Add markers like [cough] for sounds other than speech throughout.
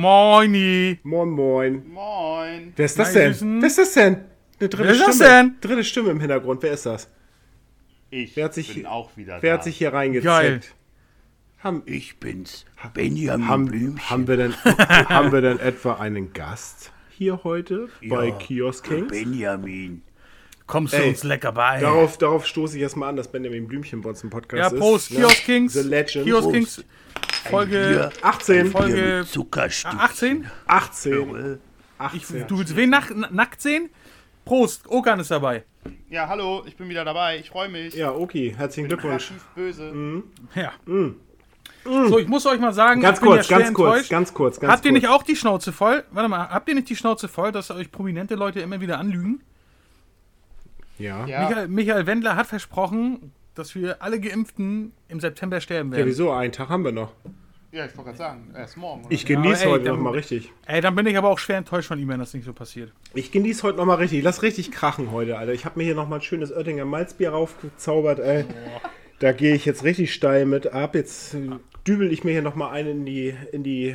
Moini. Moin, moin. Moin. Wer ist das Nein, denn? Wer ist das denn? Eine dritte Wer ist das Stimme. denn? Dritte Stimme im Hintergrund. Wer ist das? Ich Wer hat sich- bin auch wieder Wer da. hat sich hier reingezeckt? Haben, Ich bin's, Benjamin haben, Blümchen. haben, wir denn, [laughs] haben wir denn etwa einen Gast hier heute bei Ja, Kiosk Kings? Benjamin. Kommst du Ey, uns lecker bei? Darauf, darauf stoße ich erstmal an, dass Benjamin Blümchen bei uns im Podcast ja, ist. Prost. ne? Kiosk Kings. The Legend. Kiosk. Kings. Folge 18. Folge- Zuckerstück. 18. 18. Ich, 18. du willst wen nack, nackt sehen? Prost. Okan ist dabei. Ja, hallo, ich bin wieder dabei. Ich freue mich. Ja, okay. Herzlichen Glückwunsch. Böse. Ja. So, ich muss euch mal sagen. Ganz ich bin kurz, ja ganz kurz, ganz kurz, ganz Habt ihr kurz. nicht auch die Schnauze voll? Warte mal, habt ihr nicht die Schnauze voll, dass euch prominente Leute immer wieder anlügen? Ja. ja. Ja, Michael, Michael Wendler hat versprochen, dass wir alle Geimpften im September sterben werden. wieso? Einen Tag haben wir noch. ja, ich wollte gerade sagen, erst morgen. oder? Ich genieße heute dann- noch mal richtig. Ey, dann bin ich aber auch schwer enttäuscht von ihm, wenn das nicht so passiert. Ich genieße heute noch mal richtig. Lass richtig krachen heute, Alter. Ich habe mir hier noch mal ein schönes Oettinger Malzbier raufgezaubert, ey. Da gehe ich jetzt richtig steil mit ab. Jetzt äh, dübel ich mir hier noch mal einen in die, in die.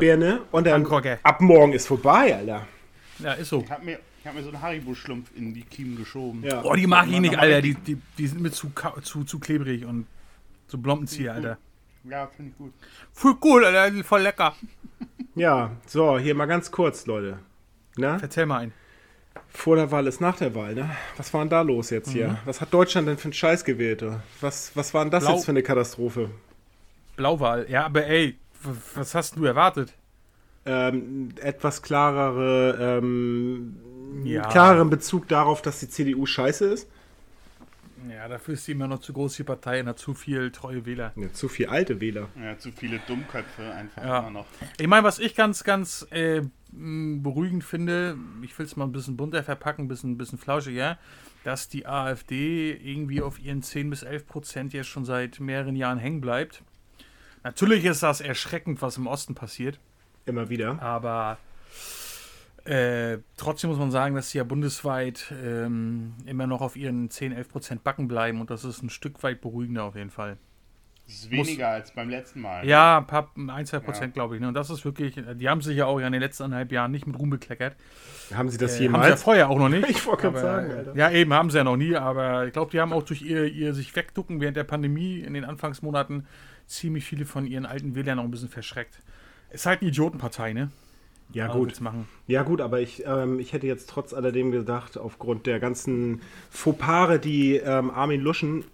Birne. Und dann Angucke. ab morgen ist vorbei, Alter. Ja, ist so. Ich habe mir, ich hab mir so einen Haribo-Schlumpf in die Kiemen geschoben. Ja. Oh, die mag ich nicht, Alter. Die, die, die sind mir zu, zu, zu klebrig und so Blompenzieher, Alter. Ja, finde ich gut. Voll cool, Alter. die sind Voll lecker. [laughs] Ja, so, hier mal ganz kurz, Leute. Na? Erzähl mal einen. Vor der Wahl ist nach der Wahl, ne? Was war denn da los jetzt hier? Was hat Deutschland denn für einen Scheiß gewählt? oder? Was, was war denn das Blau. jetzt für eine Katastrophe? Blauwahl. Ja, aber ey, was hast du erwartet? ähm, etwas klarere, ähm, Ja. klareren Bezug darauf, dass die CDU scheiße ist. Ja, dafür ist die immer noch zu groß, die Partei, und hat zu viel treue Wähler. Ja, zu viel alte Wähler. Ja, zu viele Dummköpfe einfach Ja. immer noch. Ich meine, was ich ganz, ganz äh, beruhigend finde, ich will es mal ein bisschen bunter verpacken, ein bisschen, bisschen flauschiger, dass die AfD irgendwie auf ihren 10 bis 11 Prozent jetzt schon seit mehreren Jahren hängen bleibt. Natürlich ist das erschreckend, was im Osten passiert, Immer wieder. aber äh, trotzdem muss man sagen, dass sie ja bundesweit ähm, immer noch auf ihren 10, 11 Prozent backen bleiben und das ist ein Stück weit beruhigender auf jeden Fall. Das ist weniger als beim letzten Mal. Ja, ein paar, ein, zwei Prozent, Ja. glaube ich. Ne? Und das ist wirklich, die haben sich ja auch ja in den letzten anderthalb Jahren nicht mit Ruhm bekleckert. Haben Sie das Äh, haben sie ja jemals? vorher auch noch nicht. [laughs] Ich wollte gerade sagen, Alter. Ja, eben, haben sie ja noch nie, aber ich glaube, die haben auch durch ihr, ihr sich wegducken während der Pandemie in den Anfangsmonaten ziemlich viele von ihren alten Wählern auch ein bisschen verschreckt. Ist halt eine Idiotenpartei, ne? Ja, gut. Machen. Ja, gut, aber ich, ähm, ich hätte jetzt trotz alledem gedacht, aufgrund der ganzen Fauxpare, die ähm, Armin Luschen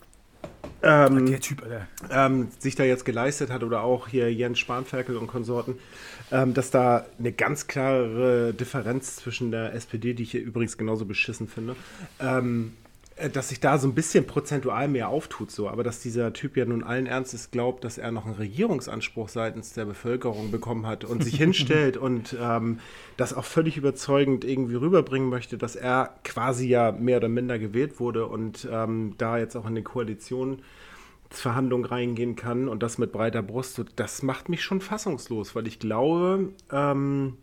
ähm, Typ, ähm, sich da jetzt geleistet hat oder auch hier Jens Spanferkel und Konsorten, ähm, dass da eine ganz klare Differenz zwischen der SPD, die ich hier übrigens genauso beschissen finde, ähm, äh, dass sich da so ein bisschen prozentual mehr auftut, so, aber dass dieser Typ ja nun allen Ernstes glaubt, dass er noch einen Regierungsanspruch seitens der Bevölkerung bekommen hat und sich [laughs] hinstellt und ähm, das auch völlig überzeugend irgendwie rüberbringen möchte, dass er quasi ja mehr oder minder gewählt wurde und ähm, da jetzt auch in die Koalition Verhandlung reingehen kann und das mit breiter Brust, so, das macht mich schon fassungslos, weil ich glaube, ähm,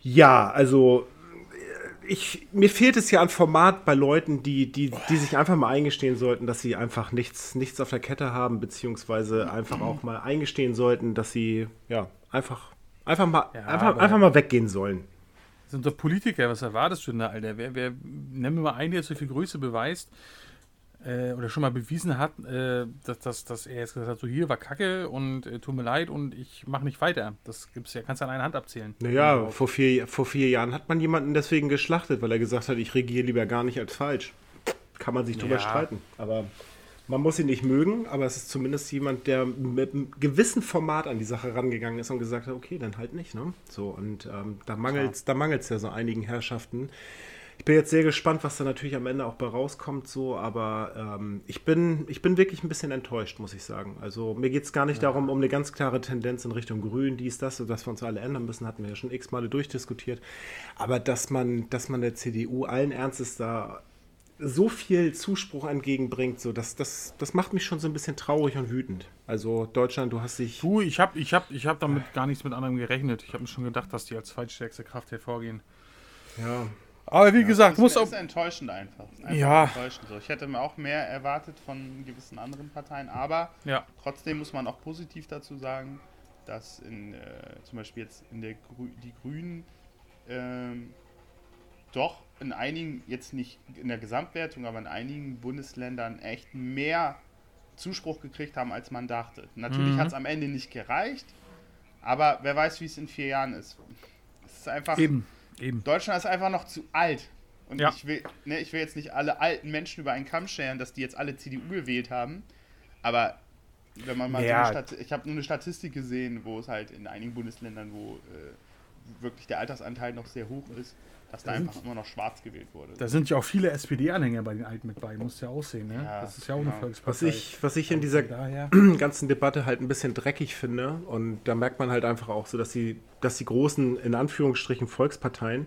ja, also äh, ich, mir fehlt es ja an Format bei Leuten, die, die, die sich einfach mal eingestehen sollten, dass sie einfach nichts, nichts auf der Kette haben, beziehungsweise einfach auch mal eingestehen sollten, dass sie ja einfach, einfach, mal, Ja, einfach, einfach mal weggehen sollen. Das sind doch Politiker, was erwartest du denn da, Alter? Wer, wer, nenn mir mal einen, der so viel Größe beweist äh, oder schon mal bewiesen hat, äh, dass, dass, dass er jetzt gesagt hat, so hier war Kacke und äh, tut mir leid und ich mache nicht weiter. Das gibt's ja, kannst du an einer Hand abzählen. Naja, vor vier, vor vier Jahren hat man jemanden deswegen geschlachtet, weil er gesagt hat, ich regiere lieber gar nicht als falsch. Kann man sich drüber Ja. streiten. Aber man muss ihn nicht mögen, aber es ist zumindest jemand, der mit einem gewissen Format an die Sache rangegangen ist und gesagt hat, okay, dann halt nicht. Ne? So, und ähm, da mangelt es da mangelt's ja so einigen Herrschaften. Ich bin jetzt sehr gespannt, was da natürlich am Ende auch bei rauskommt, so, aber ähm, ich, bin, ich bin wirklich ein bisschen enttäuscht, muss ich sagen. Also mir geht es gar nicht darum, um eine ganz klare Tendenz in Richtung Grün, dies, das, dass wir uns alle ändern müssen, hatten wir ja schon x Male durchdiskutiert. Aber dass man, dass man der CDU allen Ernstes da so viel Zuspruch entgegenbringt, so das, das, das macht mich schon so ein bisschen traurig und wütend. Also Deutschland, du hast dich. Du, ich habe ich hab, ich hab damit gar nichts mit anderem gerechnet. Ich habe mir schon gedacht, dass die als zweitstärkste Kraft hervorgehen. Ja, Aber wie gesagt, Das muss ist, auch. ist enttäuschend einfach. einfach Ja. Enttäuschend so. Ich hätte mir auch mehr erwartet von gewissen anderen Parteien, aber Ja, trotzdem muss man auch positiv dazu sagen, dass in, äh, zum Beispiel jetzt in der Grü die Grünen ähm, doch in einigen, jetzt nicht in der Gesamtwertung, aber in einigen Bundesländern echt mehr Zuspruch gekriegt haben, als man dachte. Natürlich Mhm. hat es am Ende nicht gereicht, aber wer weiß, wie es in vier Jahren ist. Es ist einfach, Eben, eben. Deutschland ist einfach noch zu alt. Und Ja. ich, will, ne, ich will jetzt nicht alle alten Menschen über einen Kamm scheren, dass die jetzt alle CDU gewählt haben. Aber wenn man mal Ja. so eine Stat ich habe nur eine Statistik gesehen, wo es halt in einigen Bundesländern, wo äh, wirklich der Altersanteil noch sehr hoch ist, dass da Da sind- einfach immer noch schwarz gewählt wurde. Da sind ja auch viele SPD-Anhänger bei den Alten mit bei, muss ja aussehen, ne? Ja, das ist ja auch eine genau. Volkspartei. Was ich, was ich in dieser Von daher. [clears throat] ganzen Debatte halt ein bisschen dreckig finde. Und da merkt man halt einfach auch so, dass die, dass die großen, in Anführungsstrichen, Volksparteien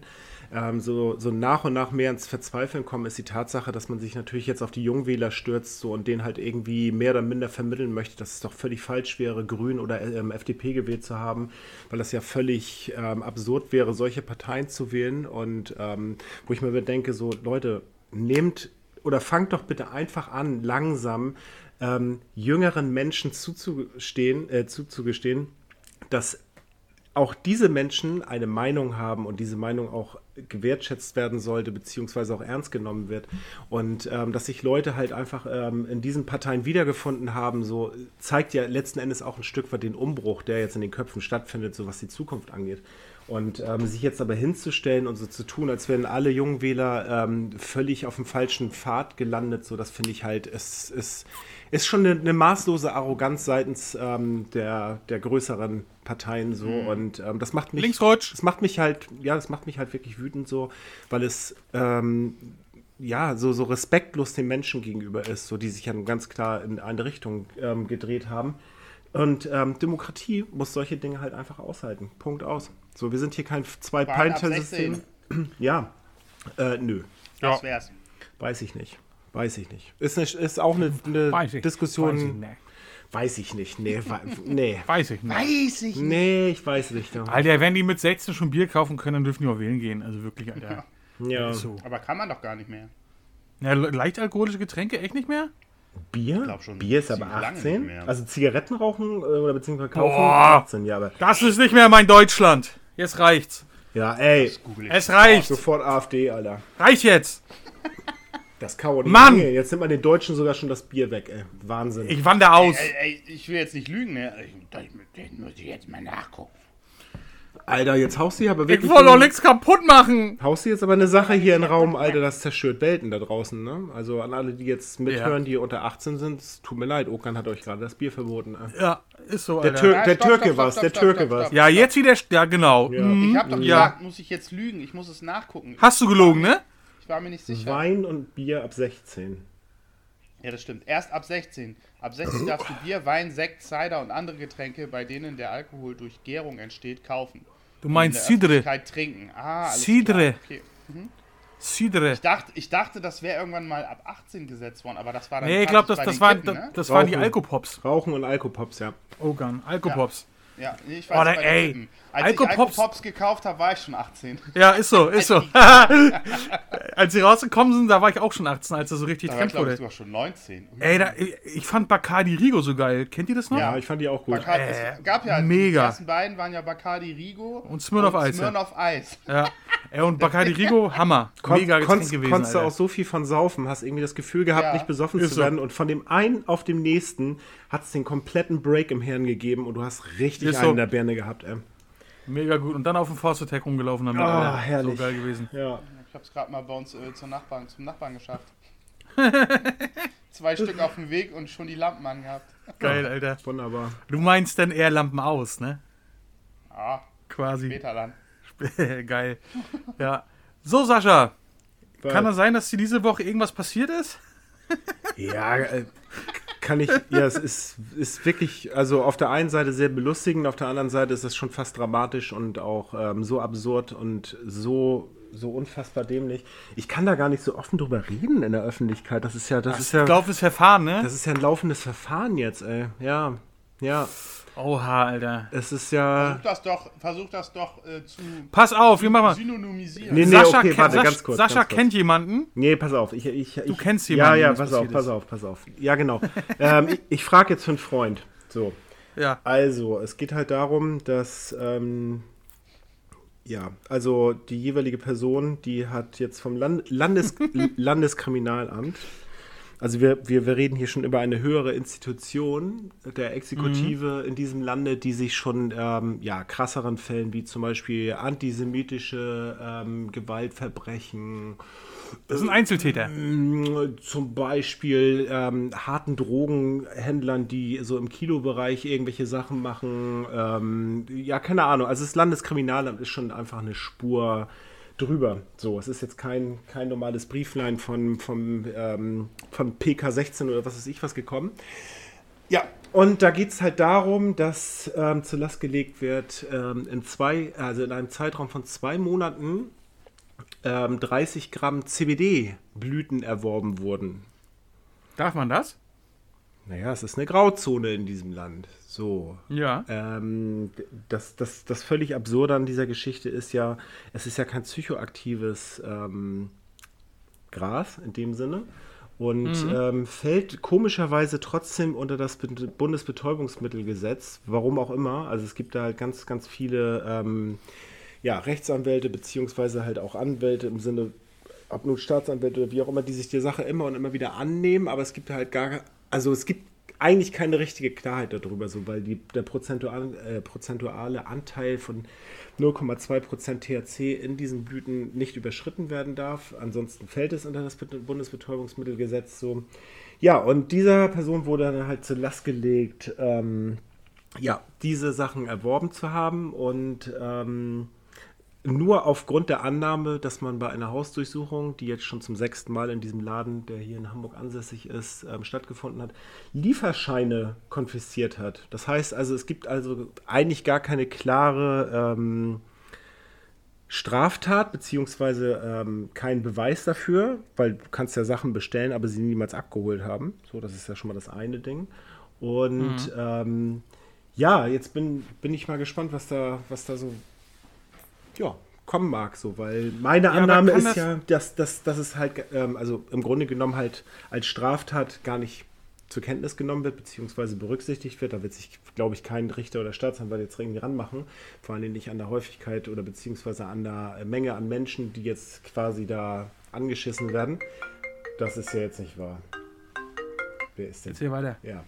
ähm, so, so nach und nach mehr ins Verzweifeln kommen, ist die Tatsache, dass man sich natürlich jetzt auf die Jungwähler stürzt so, und denen halt irgendwie mehr oder minder vermitteln möchte, dass es doch völlig falsch wäre, Grün oder ähm, FDP gewählt zu haben, weil das ja völlig ähm, absurd wäre, solche Parteien zu wählen. Und ähm, wo ich mir bedenke, so Leute, nehmt oder fangt doch bitte einfach an, langsam ähm, jüngeren Menschen zuzugestehen, äh, zuzugestehen, dass auch diese Menschen eine Meinung haben und diese Meinung auch gewertschätzt werden sollte, beziehungsweise auch ernst genommen wird. Und ähm, dass sich Leute halt einfach ähm, in diesen Parteien wiedergefunden haben, so zeigt ja letzten Endes auch ein Stück weit den Umbruch, der jetzt in den Köpfen stattfindet, so was die Zukunft angeht. Und ähm, sich jetzt aber hinzustellen und so zu tun, als wären alle Jungwähler ähm, völlig auf dem falschen Pfad gelandet, so das finde ich halt, es ist, ist schon eine, eine maßlose Arroganz seitens ähm, der, der größeren Parteien so. Und ähm, das macht mich. Linksrutsch. Das macht mich halt, ja, das macht mich halt wirklich wütend so, weil es ähm, ja so, so respektlos den Menschen gegenüber ist, so die sich ja ganz klar in eine Richtung ähm, gedreht haben. Und Demokratie muss solche Dinge halt einfach aushalten. Punkt aus. So, wir sind hier kein zwei ab system [clears throat] Ja. Äh, nö. Das wär's. Weiß ich nicht. Weiß ich nicht. Ist, eine, ist auch eine, eine Weiß ich. Diskussion. Weiß ich nicht. Weiß ich nicht. Nee, wa- nee. Weiß ich nicht. Weiß ich Nee, ich weiß nicht. Alter, wenn die mit 16 schon Bier kaufen können, dann dürfen die auch wählen gehen. Also wirklich, Alter. Ja. So. Aber kann man doch gar nicht mehr. Ja, le- leicht alkoholische Getränke echt nicht mehr? Bier? glaub schon Bier ist aber ziemlich lange 18. nicht mehr. Also Zigaretten rauchen äh, oder beziehungsweise kaufen Boah. 18, ja, aber. Das ist nicht mehr mein Deutschland. Jetzt reicht's. Ja, ey. Ich. Es reicht. Sofort AfD, Alter. Reicht jetzt. Das kann auch nicht Mann! gehen. Jetzt nimmt man den Deutschen sogar schon das Bier weg, ey. Wahnsinn. Ich wandere aus. Ey, ey, ich will jetzt nicht lügen, ne? Ich, das, das muss ich jetzt mal nachgucken. Alter, jetzt haust du hier aber Ich wirklich. wollte doch nichts kaputt machen. Haust du jetzt aber eine Sache hier in den Raum, Alter, das zerstört Welten da draußen, ne? Also an alle, die jetzt mithören, die unter 18 sind, es tut mir leid, Okan hat euch gerade das Bier verboten. Äh. Ja, ist so, Der, Alter. Tür Ja, der stopp, Türke stopp, war's, stopp, der Türke stopp. Ja, jetzt wieder. Ja, genau. Ja. Mhm. Ich hab doch Ja. gesagt, muss ich jetzt lügen? Ich muss es nachgucken. Hast du gelogen, ne? Ich war mir nicht sicher. Wein und Bier ab 16. Ja, das stimmt. Erst ab 16. Ab 16 darfst du Bier, Wein, Sekt, Cider und andere Getränke, bei denen der Alkohol durch Gärung entsteht, kaufen. Du In meinst Cidre. Trinken. Ah, alles Cidre. Okay. Cidre. Ich dachte, ich dachte, das wäre irgendwann mal ab 18 gesetzt worden, aber das war dann Nee, ich glaube, das, bei das, waren, Kippen, ne? das waren die Rauchen. Alkopops. Rauchen und Alkopops, ja. Ogan, Alkopops. Ja, nee, ich Oh, weiß da- bei den ey, Kippen. Als Alkopops- ich Alkopops gekauft habe, war ich schon 18. Ja, ist so, ist so. [laughs] als sie rausgekommen sind, da war ich auch schon 18, als er so richtig war Trend glaube ich, wurde. sogar schon 19. Ui. Ey, da, ich, fand Bacardi Rigo so geil. Kennt ihr das noch? Ja, ich fand die auch gut. Bacardi, Äh, es gab ja, mega. die ersten beiden waren ja Bacardi Rigo Und Smirnoff ja. Smirnoff Ice. Ja. [laughs] Ey, und Bacardi Rigo, Hammer. Kon Mega konntest, gewesen, konntest du auch so viel von saufen, hast irgendwie das Gefühl gehabt, Ja. nicht besoffen Ist zu so. werden. Und von dem einen auf dem nächsten hat es den kompletten Break im Hirn gegeben und du hast richtig Ist einen so. in der Birne gehabt, ey. Mega gut. Und dann auf dem Force Attack rumgelaufen damit. Ah, Alter. herrlich. So geil gewesen. Ja. Ich habe es gerade mal bei uns äh, zum, Nachbarn, zum Nachbarn geschafft. [laughs] Zwei Stück auf dem Weg und schon die Lampen angehabt. Geil, Alter. Wunderbar. Du meinst dann eher Lampen aus, ne? Ah, Quasi. später dann. [laughs] geil. Ja. So, Sascha. Weil- Kann das sein, dass dir diese Woche irgendwas passiert ist? Ja, äh, kann ich, ja, es ist, ist wirklich, also auf der einen Seite sehr belustigend, auf der anderen Seite ist es schon fast dramatisch und auch ähm, so absurd und so, so unfassbar dämlich. Ich kann da gar nicht so offen drüber reden in der Öffentlichkeit. Das ist ja, das ist ja, Laufendes Verfahren, ne? das ist ja ein laufendes Verfahren jetzt, ey. Ja, ja, Oha, Alter. es ist ja. Versuch das doch, versuch das doch äh, zu Pass auf, wir machen mal. synonymisieren. Nee, nee, Sascha, okay, kennt- warte, Sascha, ganz kurz. Sascha ganz kurz. kennt jemanden. Nee, pass auf. Ich, ich, ich, kennst Ja, jemanden, ja, das pass auf, pass auf, pass auf. Ja, genau. [laughs] ähm, ich ich frage jetzt für einen Freund. So. Ja. Also, es geht halt darum, dass, ähm, ja, also die jeweilige Person, die hat jetzt vom Land Landes [laughs] Landeskriminalamt, also wir, wir, wir reden hier schon über eine höhere Institution der Exekutive in diesem Lande, die sich schon ähm, ja, krasseren Fällen wie zum Beispiel antisemitische ähm, Gewaltverbrechen Das sind Einzeltäter. Mm, Zum Beispiel ähm, harten Drogenhändlern, die so im Kilobereich irgendwelche Sachen machen. Ähm, ja, keine Ahnung. Also das Landeskriminalamt ist schon einfach eine Spur drüber. So, es ist jetzt kein, kein normales Brieflein von, vom, ähm, von PK16 oder was weiß ich was gekommen. Ja, und da geht es halt darum, dass ähm, zur Last gelegt wird, ähm, in zwei, also in einem Zeitraum von zwei Monaten ähm, 30 Gramm CBD-Blüten erworben wurden. Darf man das? Naja, es ist eine Grauzone in diesem Land. So. Ja. Ähm, das, das, das völlig Absurde an dieser Geschichte ist ja, es ist ja kein psychoaktives ähm, Gras in dem Sinne und ähm, fällt komischerweise trotzdem unter das Be Bundesbetäubungsmittelgesetz, warum auch immer. Also es gibt da halt ganz, ganz viele ähm, ja, Rechtsanwälte beziehungsweise halt auch Anwälte im Sinne, ob nun Staatsanwälte oder wie auch immer, die sich der Sache immer und immer wieder annehmen, aber es gibt halt gar, also es gibt eigentlich keine richtige Klarheit darüber, so, weil die, der prozentuale, äh, prozentuale Anteil von 0,2% THC in diesen Blüten nicht überschritten werden darf. Ansonsten fällt es unter das Bet- Bundesbetäubungsmittelgesetz so. Ja, und dieser Person wurde dann halt zur Last gelegt, ähm, ja, diese Sachen erworben zu haben und ähm, nur aufgrund der Annahme, dass man bei einer Hausdurchsuchung, die jetzt schon zum sechsten Mal in diesem Laden, der hier in Hamburg ansässig ist, ähm, stattgefunden hat, Lieferscheine konfisziert hat. Das heißt also, es gibt also eigentlich gar keine klare ähm, Straftat, beziehungsweise ähm, keinen Beweis dafür, weil du kannst ja Sachen bestellen, aber sie niemals abgeholt haben. So, das ist ja schon mal das eine Ding. Und ähm, ja, jetzt bin, bin ich mal gespannt, was da, was da so ja, kommen mag, so, weil meine aber Annahme ist das- ja, dass, dass, dass es halt, ähm, also im Grunde genommen halt als Straftat gar nicht zur Kenntnis genommen wird, beziehungsweise berücksichtigt wird. Da wird sich, glaube ich, kein Richter oder Staatsanwalt jetzt irgendwie ranmachen. Vor allem nicht an der Häufigkeit oder beziehungsweise an der Menge an Menschen, die jetzt quasi da angeschissen werden. Das ist ja jetzt nicht wahr. Wer ist denn? Erzähl weiter. Ja.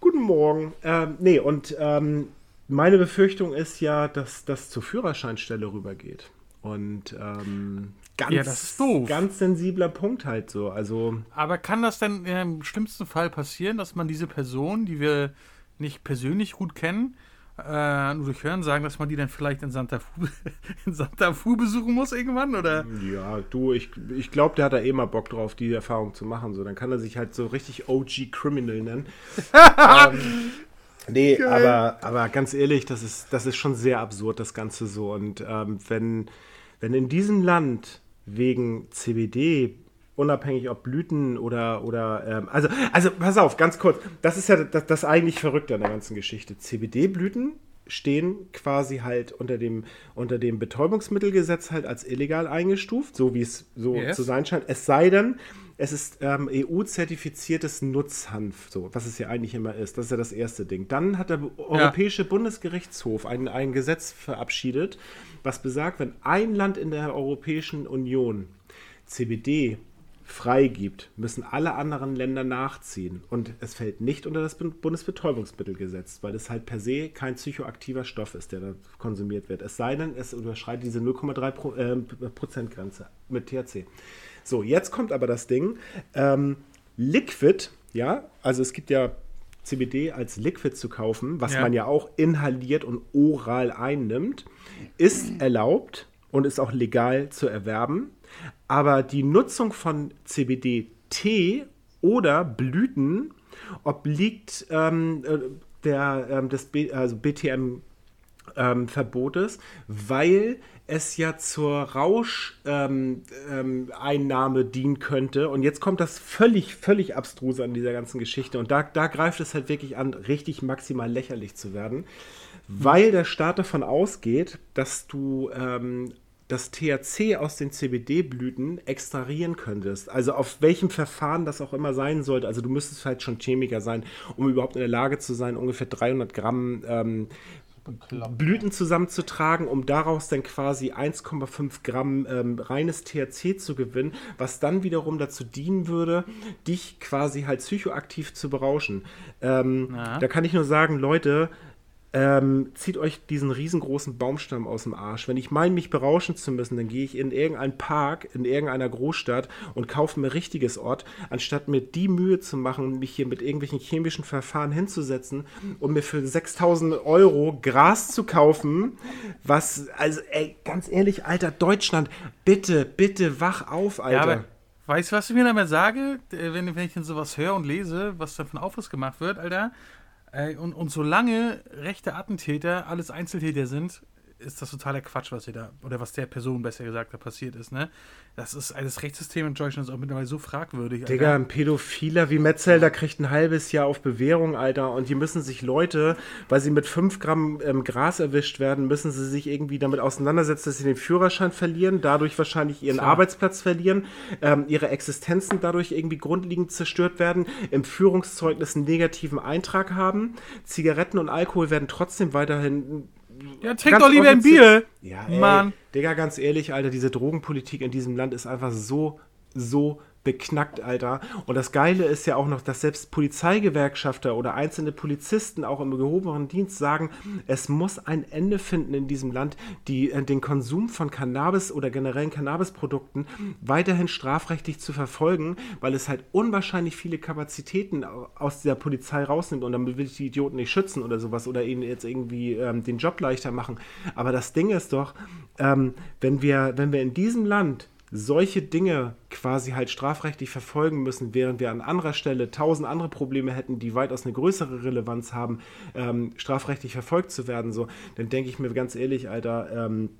Guten Morgen. Ähm, nee, und ähm, meine Befürchtung ist ja, dass das zur Führerscheinstelle rübergeht. Und ähm, ganz, Ja, ganz sensibler Punkt halt so. Also, Aber kann das denn im schlimmsten Fall passieren, dass man diese Person, die wir nicht persönlich gut kennen, äh, nur durch Hören sagen, dass man die dann vielleicht in Santa Fu, [laughs] in Santa Fu besuchen muss irgendwann? Oder? ja, du, ich, ich glaube, der hat da eh mal Bock drauf, die Erfahrung zu machen. So, dann kann er sich halt so richtig OG Criminal nennen. [laughs] ähm, nee, aber, aber ganz ehrlich, das ist, das ist schon sehr absurd, das Ganze so. Und ähm, wenn, wenn in diesem Land wegen CBD, unabhängig ob Blüten oder, oder ähm, also, also pass auf, ganz kurz, das ist ja das, das eigentlich Verrückte an der ganzen Geschichte. CBD-Blüten stehen quasi halt unter dem, unter dem Betäubungsmittelgesetz halt als illegal eingestuft, so wie es so Yes. zu sein scheint. Es sei denn, es ist ähm, EU-zertifiziertes Nutzhanf, so, was es ja eigentlich immer ist. Das ist ja das erste Ding. Dann hat der Europäische Bundesgerichtshof ein, ein Gesetz verabschiedet, was besagt, wenn ein Land in der Europäischen Union CBD freigibt, müssen alle anderen Länder nachziehen. Und es fällt nicht unter das Bund- Bundesbetäubungsmittelgesetz, weil es halt per se kein psychoaktiver Stoff ist, der da konsumiert wird. Es sei denn, es überschreitet diese 0,3 Pro, äh, Prozent Grenze mit THC. So, jetzt kommt aber das Ding. Ähm, Liquid, ja, also es gibt ja CBD als Liquid zu kaufen, was Ja. man ja auch inhaliert und oral einnimmt, ist erlaubt und ist auch legal zu erwerben. Aber die Nutzung von CBD-Tee oder Blüten obliegt ähm, äh, der, ähm, des B, also BTM ähm, Verbotes, weil es ja zur Rauscheinnahme ähm, Einnahme dienen könnte. Und jetzt kommt das völlig, völlig abstruse an dieser ganzen Geschichte. Und da, da greift es halt wirklich an, richtig maximal lächerlich zu werden, weil der Staat davon ausgeht, dass du ähm, das THC aus den CBD-Blüten extrahieren könntest. Also auf welchem Verfahren das auch immer sein sollte. Also du müsstest halt schon Chemiker sein, um überhaupt in der Lage zu sein, ungefähr 300 Gramm ähm, Blüten zusammenzutragen, um daraus dann quasi 1,5 Gramm ähm, reines THC zu gewinnen, was dann wiederum dazu dienen würde, dich quasi halt psychoaktiv zu berauschen. Ähm, da kann ich nur sagen, Leute, ähm, zieht euch diesen riesengroßen Baumstamm aus dem Arsch. Wenn ich meine, mich berauschen zu müssen, dann gehe ich in irgendeinen Park, in irgendeiner Großstadt und kaufe mir richtiges Ort, anstatt mir die Mühe zu machen, mich hier mit irgendwelchen chemischen Verfahren hinzusetzen und mir für 6000 Euro Gras zu kaufen, was, also ey, ganz ehrlich, Alter, Deutschland, bitte, bitte wach auf, Alter. Ja, aber weißt du, was ich mir damit sage, Äh, wenn, wenn ich dann sowas höre und lese, was da von Aufriss gemacht wird, Alter? Und, und solange rechte Attentäter alles Einzeltäter sind, ist das totaler Quatsch, was hier da, oder was der Person besser gesagt da passiert ist, ne? Das ist, also das Rechtssystem in Deutschland ist auch mittlerweile so fragwürdig. Alter. Digga, ein Pädophiler wie Metzelder kriegt ein halbes Jahr auf Bewährung, Alter. Und die müssen sich Leute, weil sie mit 5 Gramm ähm, Gras erwischt werden, müssen sie sich irgendwie damit auseinandersetzen, dass sie den Führerschein verlieren, dadurch wahrscheinlich ihren So. Arbeitsplatz verlieren, ähm, ihre Existenzen dadurch irgendwie grundlegend zerstört werden, im Führungszeugnis einen negativen Eintrag haben. Zigaretten und Alkohol werden trotzdem weiterhin Ja, trink doch lieber ein Bier. ja, ey, Mann. Digga, ganz ehrlich, Alter, diese Drogenpolitik in diesem Land ist einfach so, so beknackt, Alter. Und das Geile ist ja auch noch, dass selbst Polizeigewerkschafter oder einzelne Polizisten auch im gehobenen Dienst sagen, es muss ein Ende finden in diesem Land, die äh, den Konsum von Cannabis oder generellen Cannabisprodukten weiterhin strafrechtlich zu verfolgen, weil es halt unwahrscheinlich viele Kapazitäten au- aus der Polizei rausnimmt und damit will ich die Idioten nicht schützen oder sowas oder ihnen jetzt irgendwie ähm, den Job leichter machen. Aber das Ding ist doch, ähm, wenn, wir, wenn wir in diesem Land solche Dinge quasi halt strafrechtlich verfolgen müssen, während wir an anderer Stelle tausend andere Probleme hätten, die weitaus eine größere Relevanz haben, ähm, strafrechtlich verfolgt zu werden, so, dann denke ich mir ganz ehrlich, Alter, ähm,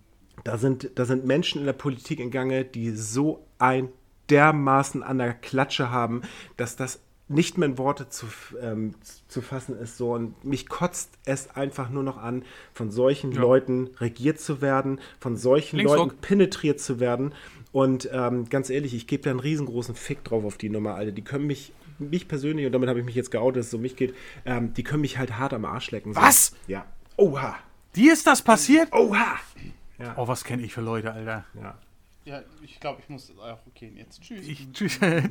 da sind, da sind Menschen in der Politik in Gange, die so ein dermaßen an der Klatsche haben, dass das nicht mehr in Worte zu, ähm, zu fassen ist. So. Und mich kotzt es einfach nur noch an, von solchen Ja. Leuten regiert zu werden, von solchen Linksruck. Leuten penetriert zu werden. Und ähm, ganz ehrlich, ich gebe da einen riesengroßen Fick drauf auf die Nummer, Alter. Die können mich, mich persönlich, und damit habe ich mich jetzt geoutet, dass es um mich geht, ähm, die können mich halt hart am Arsch lecken. So. Was? Ja. Oha. Dir ist das passiert? Oha. Oh, was kenne ich für Leute, Alter. Ja. Ja, ich glaube, ich muss auch gehen jetzt. Tschüss. Ich, [laughs] tschüss. Weil- [laughs]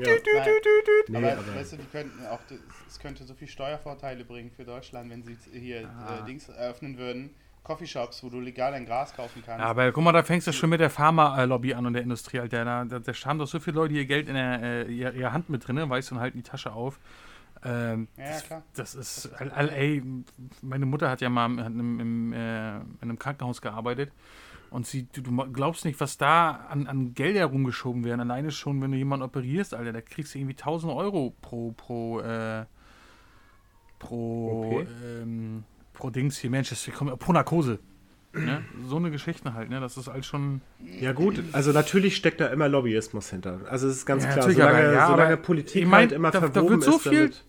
Nee, aber, aber- weißt du, die könnten auch, es könnte so viel Steuervorteile bringen für Deutschland, wenn sie hier Ah. äh, Dings eröffnen würden. Coffeeshops, wo du legal dein Gras kaufen kannst. Ja, aber guck mal, da fängst du schon mit der Pharma-Lobby an und der Industrie, Alter. Da, da, da haben doch so viele Leute ihr Geld in der äh, ihr, ihre Hand mit drin, weißt du, und halten die Tasche auf. Ähm, Ja, ja, klar. Das ist, all- all- ey, meine Mutter hat ja mal im, im, im, äh, in einem Krankenhaus gearbeitet und sie, du, du glaubst nicht, was da an, an Gelder rumgeschoben werden. Alleine schon, wenn du jemanden operierst, Alter, da kriegst du irgendwie 1000 Euro pro, pro, äh, pro, Okay. ähm, pro Dings hier, Mensch, das, komm, pro Narkose. Ne? So eine Geschichte halt, ne? Das ist alles schon. Ja gut, also natürlich steckt da immer Lobbyismus hinter. Also es ist ganz Ja, klar, solange, aber- ja, solange Politik ich mein, halt immer da- da verwoben wird so ist viel- damit,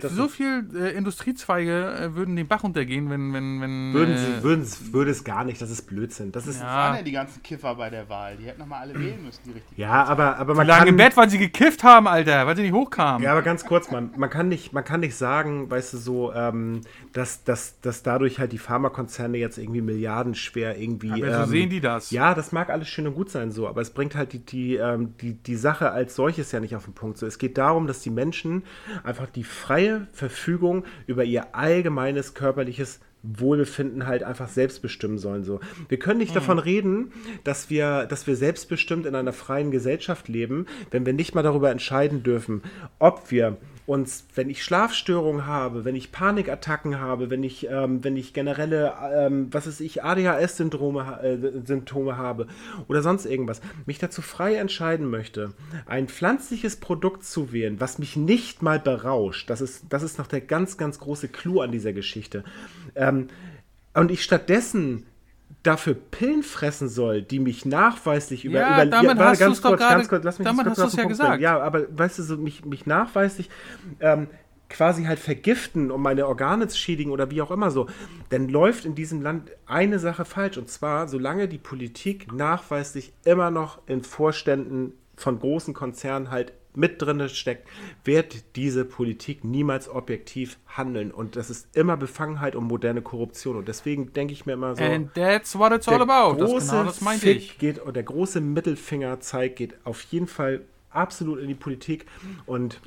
So viel äh, Industriezweige äh, würden den Bach runtergehen, wenn, wenn, wenn. würden äh, sie, würden, sie- würde es gar nicht, das ist Blödsinn. Das ist ja, Das waren Ja, ja die ganzen Kiffer bei der Wahl. Die hätten nochmal alle wählen müssen, die richtig. aber, aber die man lagen kann, im Bett, weil sie gekifft haben, Alter, weil sie nicht hochkamen. Ja, aber ganz kurz, man, man, kann nicht, man kann nicht sagen, weißt du, so, ähm, dass, dass, dass dadurch halt die Pharmakonzerne jetzt irgendwie milliardenschwer irgendwie. Aber so ähm, sehen die das. Ja, das mag alles schön und gut sein so, aber es bringt halt die, die, ähm, die, die Sache als solches ja nicht auf den Punkt. So, es geht darum, dass die Menschen einfach die freie Verfügung über ihr allgemeines körperliches Wohlbefinden halt einfach selbst bestimmen sollen. So. Wir können nicht davon reden, dass wir, dass wir selbstbestimmt in einer freien Gesellschaft leben, wenn wir nicht mal darüber entscheiden dürfen, ob wir uns, wenn ich Schlafstörungen habe, wenn ich Panikattacken habe, wenn ich, ähm, wenn ich generelle, ähm, was weiß ich, ADHS-Syndrome äh, Symptome habe oder sonst irgendwas, mich dazu frei entscheiden möchte, ein pflanzliches Produkt zu wählen, was mich nicht mal berauscht, das ist, das ist noch der ganz, ganz große Clou an dieser Geschichte. Ähm, und ich stattdessen dafür Pillen fressen soll, die mich nachweislich über... Ja, über damit warte, hast du's doch gerade- damit lass mich hast kurz du's auf den ja Punkt gesagt. bringen. Ja, aber weißt du, so mich, mich nachweislich ähm, quasi halt vergiften, um meine Organe zu schädigen oder wie auch immer so, dann läuft in diesem Land eine Sache falsch. Und zwar, solange die Politik nachweislich immer noch in Vorständen von großen Konzernen halt mit drin steckt, wird diese Politik niemals objektiv handeln. Und das ist immer Befangenheit und moderne Korruption. Und deswegen denke ich mir immer so. And that's what it's all about. Das, große genau, das meinte Fick ich. Geht, und der große Mittelfingerzeig geht auf jeden Fall absolut in die Politik. Und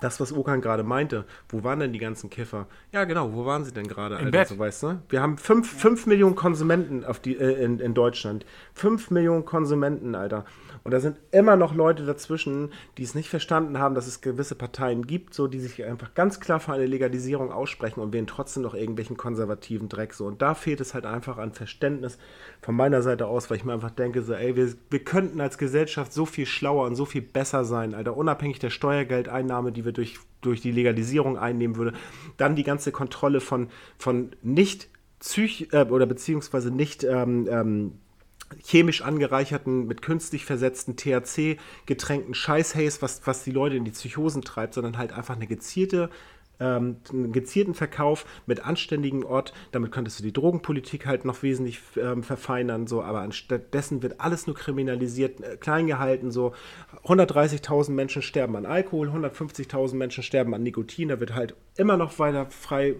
das, was Okan gerade meinte, wo waren denn die ganzen Kiffer? Ja, genau, wo waren sie denn gerade? Alter, Bett. So, weißt du? Wir haben 5 Millionen Konsumenten auf die, äh, in, in Deutschland. 5 Millionen Konsumenten, Alter. Und da sind immer noch Leute dazwischen, die es nicht verstanden haben, dass es gewisse Parteien gibt, so die sich einfach ganz klar für eine Legalisierung aussprechen und wählen trotzdem noch irgendwelchen konservativen Dreck. So. Und da fehlt es halt einfach an Verständnis von meiner Seite aus, weil ich mir einfach denke, so, ey, wir, wir könnten als Gesellschaft so viel schlauer und so viel besser sein, Alter, unabhängig der Steuergeldeinnahme, die wir durch, durch die Legalisierung einnehmen würde. Dann die ganze Kontrolle von, von nicht psych äh, oder beziehungsweise nicht ähm, ähm, chemisch angereicherten, mit künstlich versetzten THC-getränkten Scheißhaze, was, was die Leute in die Psychosen treibt, sondern halt einfach eine gezielte, ähm, einen gezielten Verkauf mit anständigem Ort. Damit könntest du die Drogenpolitik halt noch wesentlich ähm, verfeinern, so, aber anstattdessen wird alles nur kriminalisiert, äh, klein gehalten, so 130.000 Menschen sterben an Alkohol, 150.000 Menschen sterben an Nikotin, da wird halt immer noch weiter frei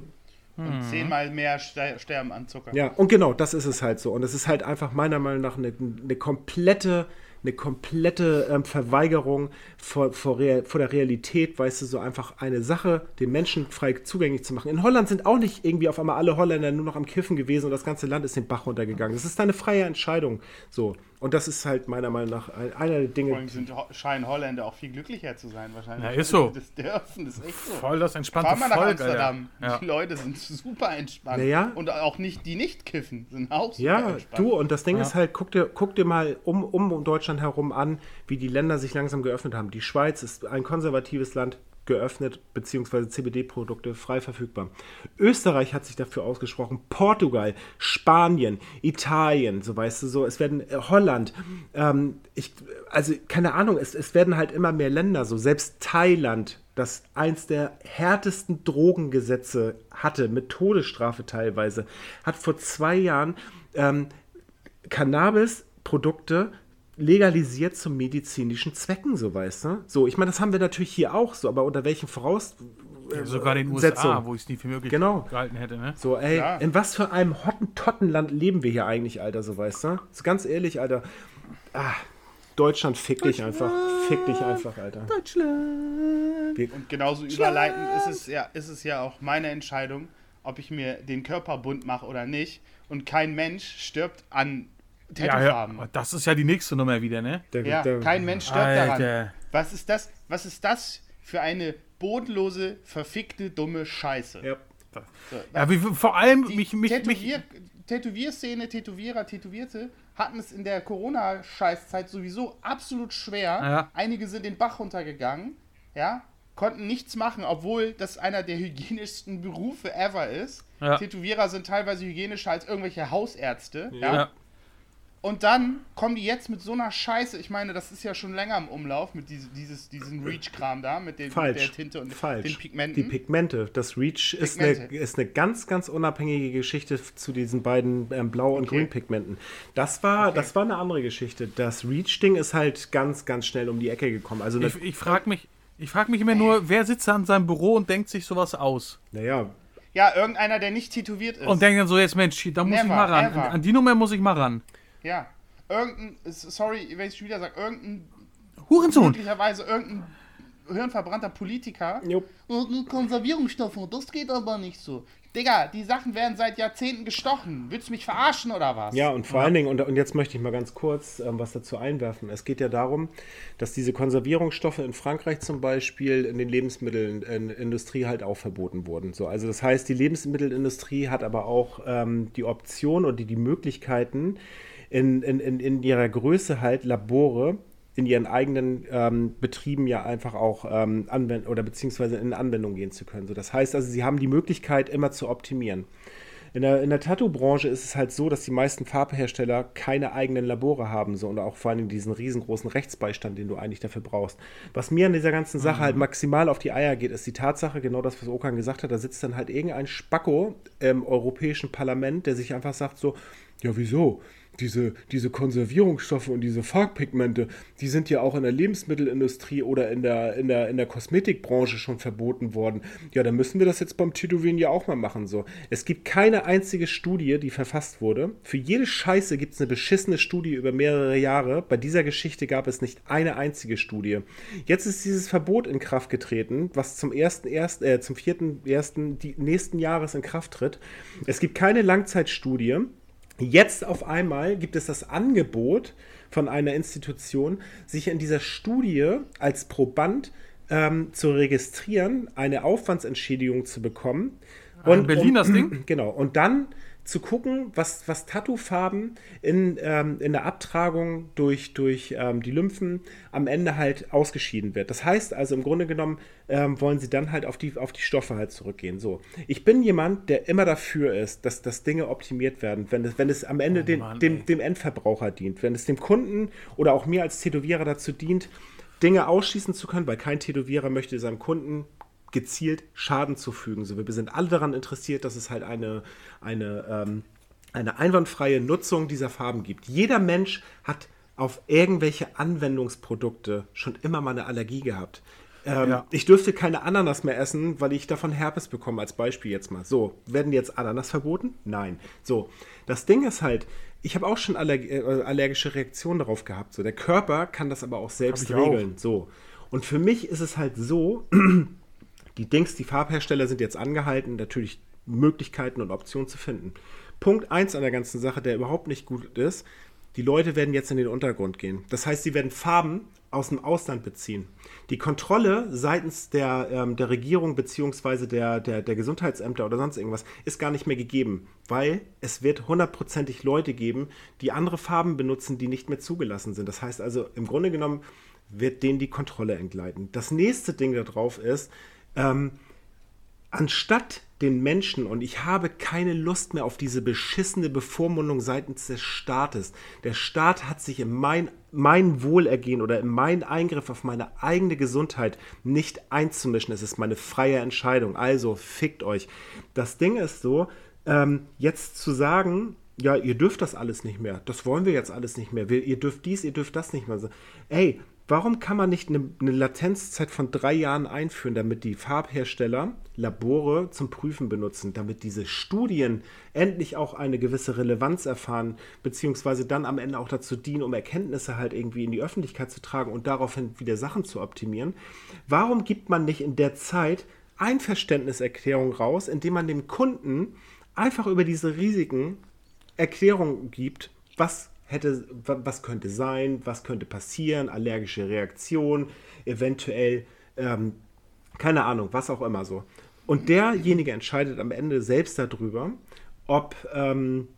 Und zehnmal mehr ste- sterben an Zucker. ja, und genau, das ist es halt so. Und es ist halt einfach meiner Meinung nach eine, eine komplette, eine komplette ähm, Verweigerung vor, vor, vor der Realität, weißt du, so einfach eine Sache, den Menschen frei zugänglich zu machen. In Holland sind auch nicht irgendwie auf einmal alle Holländer nur noch am Kiffen gewesen und das ganze Land ist den Bach runtergegangen. Das ist eine freie Entscheidung. So. Und das ist halt meiner Meinung nach ein- einer der Vor Dinge. allem sind, Ho- scheinen Holländer auch viel glücklicher zu sein, wahrscheinlich. Ja, ist so. [laughs] Das dürfen, das ist echt so. Voll das entspannte Fahr mal nach Volk, Amsterdam. Alter. Die Leute sind super entspannt. Naja. Und auch nicht, die nicht kiffen, sind auch super Ja, entspannt. du, und das Ding Ja. ist halt, guck dir, guck dir mal um, um, um Deutschland herum an, wie die Länder sich langsam geöffnet haben. Die Schweiz ist ein konservatives Land, geöffnet, beziehungsweise CBD-Produkte frei verfügbar. Österreich hat sich dafür ausgesprochen, Portugal, Spanien, Italien, so weißt du so, es werden äh, Holland, ähm, ich, also keine Ahnung, es, es werden halt immer mehr Länder, so selbst Thailand, das eins der härtesten Drogengesetze hatte, mit Todesstrafe teilweise, hat vor zwei Jahren ähm, Cannabis-Produkte legalisiert zu medizinischen Zwecken, so weißt du? So, ich meine, das haben wir natürlich hier auch so, aber unter welchen Voraus... äh, Sogar in den USA, Setzungen? wo ich es nie für möglich Genau. gehalten hätte, ne? So, ey, Ja. in was für einem Hottentottenland leben wir hier eigentlich, Alter, so weißt du? So ganz ehrlich, Alter. Ah, Deutschland fick dich einfach. Fick dich einfach, Alter. Deutschland. Wir, Und genauso überleitend ist es, ja, ist es ja auch meine Entscheidung, ob ich mir den Körper bunt mache oder nicht. Und kein Mensch stirbt an Ja, ja, das ist ja die nächste Nummer wieder, ne? der, Ja, der, kein Mensch stirbt daran. Alter. Was ist das? Was ist das für eine bodenlose, verfickte, dumme Scheiße? Ja. So, Ja, wie, vor allem die mich, mich, mich, Tätowier Tätowierszene, Tätowierer, Tätowierte hatten es in der Corona-Scheißzeit sowieso absolut schwer. Ja. Einige sind den Bach runtergegangen, ja, konnten nichts machen, obwohl das einer der hygienischsten Berufe ever ist. Ja. Tätowierer sind teilweise hygienischer als irgendwelche Hausärzte, ja. ja. Und dann kommen die jetzt mit so einer Scheiße. Ich meine, das ist ja schon länger im Umlauf mit diese, dieses, diesen Reach-Kram da, mit, den, mit der Tinte und Falsch. den Pigmenten. Die Pigmente. Das Reach ist eine, ist eine ganz, ganz unabhängige Geschichte zu diesen beiden ähm, Blau- und Okay. Grünpigmenten. Das war, Okay. das war eine andere Geschichte. Das Reach-Ding ist halt ganz, ganz schnell um die Ecke gekommen. Also, Ich, ich frage mich, ich frage mich immer nur, wer sitzt da in seinem Büro und denkt sich sowas aus? naja, ja, irgendeiner, der nicht tätowiert ist. Und denkt dann so, jetzt Mensch, da muss ich Never, mal ran. An, an die Nummer muss ich mal ran. Ja. Irgendein, sorry, wenn ich schon wieder sage, irgendein, Hurensohn. möglicherweise irgendein hirnverbrannter Politiker. Jupp. Und nur Konservierungsstoffe, das geht aber nicht so. Digga, die Sachen werden seit Jahrzehnten gestochen. Willst du mich verarschen oder was? Ja, und vor allen Dingen, und, und jetzt möchte ich mal ganz kurz ähm, was dazu einwerfen. Es geht ja darum, dass diese Konservierungsstoffe in Frankreich zum Beispiel in den Lebensmittelindustrie halt auch verboten wurden. So, also das heißt, die Lebensmittelindustrie hat aber auch ähm, die Option und die, die Möglichkeiten, in, in, in, in ihrer Größe halt Labore in ihren eigenen ähm, Betrieben ja einfach auch ähm, anwenden oder beziehungsweise in Anwendung gehen zu können. So, das heißt also, sie haben die Möglichkeit, immer zu optimieren. In der, in der Tattoo-Branche ist es halt so, dass die meisten Farbhersteller keine eigenen Labore haben, so und auch vor allem diesen riesengroßen Rechtsbeistand, den du eigentlich dafür brauchst. Was mir an dieser ganzen Sache halt maximal auf die Eier geht, ist die Tatsache, genau das, was Okan gesagt hat, da sitzt dann halt irgendein Spacko im Europäischen Parlament, der sich einfach sagt so, ja wieso? Diese, diese Konservierungsstoffe und diese Farbpigmente, die sind ja auch in der Lebensmittelindustrie oder in der, in der, in der Kosmetikbranche schon verboten worden. Ja, dann müssen wir das jetzt beim Tätowieren ja auch mal machen. So. Es gibt keine einzige Studie, die verfasst wurde. Für jede Scheiße gibt es eine beschissene Studie über mehrere Jahre. Bei dieser Geschichte gab es nicht eine einzige Studie. Jetzt ist dieses Verbot in Kraft getreten, was zum 1.1., äh, zum 4.1. nächsten Jahres in Kraft tritt. Es gibt keine Langzeitstudie. Jetzt auf einmal gibt es das Angebot von einer Institution, sich in dieser Studie als Proband ähm, zu registrieren, eine Aufwandsentschädigung zu bekommen. Ah, in Berlin das Ding? [clears throat] Genau. Und dann zu gucken, was, was Tattoofarben in, ähm, in der Abtragung durch, durch ähm, die Lymphen am Ende halt ausgeschieden wird. Das heißt also im Grunde genommen ähm, wollen sie dann halt auf die, auf die Stoffe halt zurückgehen. So, ich bin jemand, der immer dafür ist, dass, dass Dinge optimiert werden, wenn es, wenn es am Ende Oh den, Mann, dem, dem Endverbraucher dient, wenn es dem Kunden oder auch mir als Tätowierer dazu dient, Dinge ausschließen zu können, weil kein Tätowierer möchte seinem Kunden gezielt Schaden zufügen. So, wir sind alle daran interessiert, dass es halt eine, eine, ähm, eine einwandfreie Nutzung dieser Farben gibt. Jeder Mensch hat auf irgendwelche Anwendungsprodukte schon immer mal eine Allergie gehabt. Ähm, Ja. Ich dürfte keine Ananas mehr essen, weil ich davon Herpes bekomme, als Beispiel jetzt mal. So, werden jetzt Ananas verboten? Nein. So, das Ding ist halt, ich habe auch schon allerg äh, allergische Reaktionen darauf gehabt. So, der Körper kann das aber auch selbst ich auch. regeln. So. Und für mich ist es halt so, [clears throat] die Dings, die Farbhersteller sind jetzt angehalten, natürlich Möglichkeiten und Optionen zu finden. Punkt 1 an der ganzen Sache, der überhaupt nicht gut ist, die Leute werden jetzt in den Untergrund gehen. Das heißt, sie werden Farben aus dem Ausland beziehen. Die Kontrolle seitens der, ähm, der Regierung bzw. Der, der, der Gesundheitsämter oder sonst irgendwas ist gar nicht mehr gegeben, weil es wird hundertprozentig Leute geben, die andere Farben benutzen, die nicht mehr zugelassen sind. Das heißt also, im Grunde genommen wird denen die Kontrolle entgleiten. Das nächste Ding darauf ist, ähm, anstatt den Menschen, und ich habe keine Lust mehr auf diese beschissene Bevormundung seitens des Staates. Der Staat hat sich in mein, mein Wohlergehen oder in meinen Eingriff auf meine eigene Gesundheit nicht einzumischen. Es ist meine freie Entscheidung. Also fickt euch. Das Ding ist so, ähm, jetzt zu sagen, ja, ihr dürft das alles nicht mehr. Das wollen wir jetzt alles nicht mehr. Wir, ihr dürft dies, ihr dürft das nicht mehr. Ey, warum kann man nicht eine, eine Latenzzeit von drei Jahren einführen, damit die Farbhersteller Labore zum Prüfen benutzen, damit diese Studien endlich auch eine gewisse Relevanz erfahren, beziehungsweise dann am Ende auch dazu dienen, um Erkenntnisse halt irgendwie in die Öffentlichkeit zu tragen und daraufhin wieder Sachen zu optimieren? Warum gibt man nicht in der Zeit Einverständniserklärung raus, indem man dem Kunden einfach über diese Risiken Erklärung gibt, was hätte, wa- was könnte sein, was könnte passieren, allergische Reaktion, eventuell, ähm, keine Ahnung, was auch immer so. Und derjenige entscheidet am Ende selbst darüber, ob, ähm,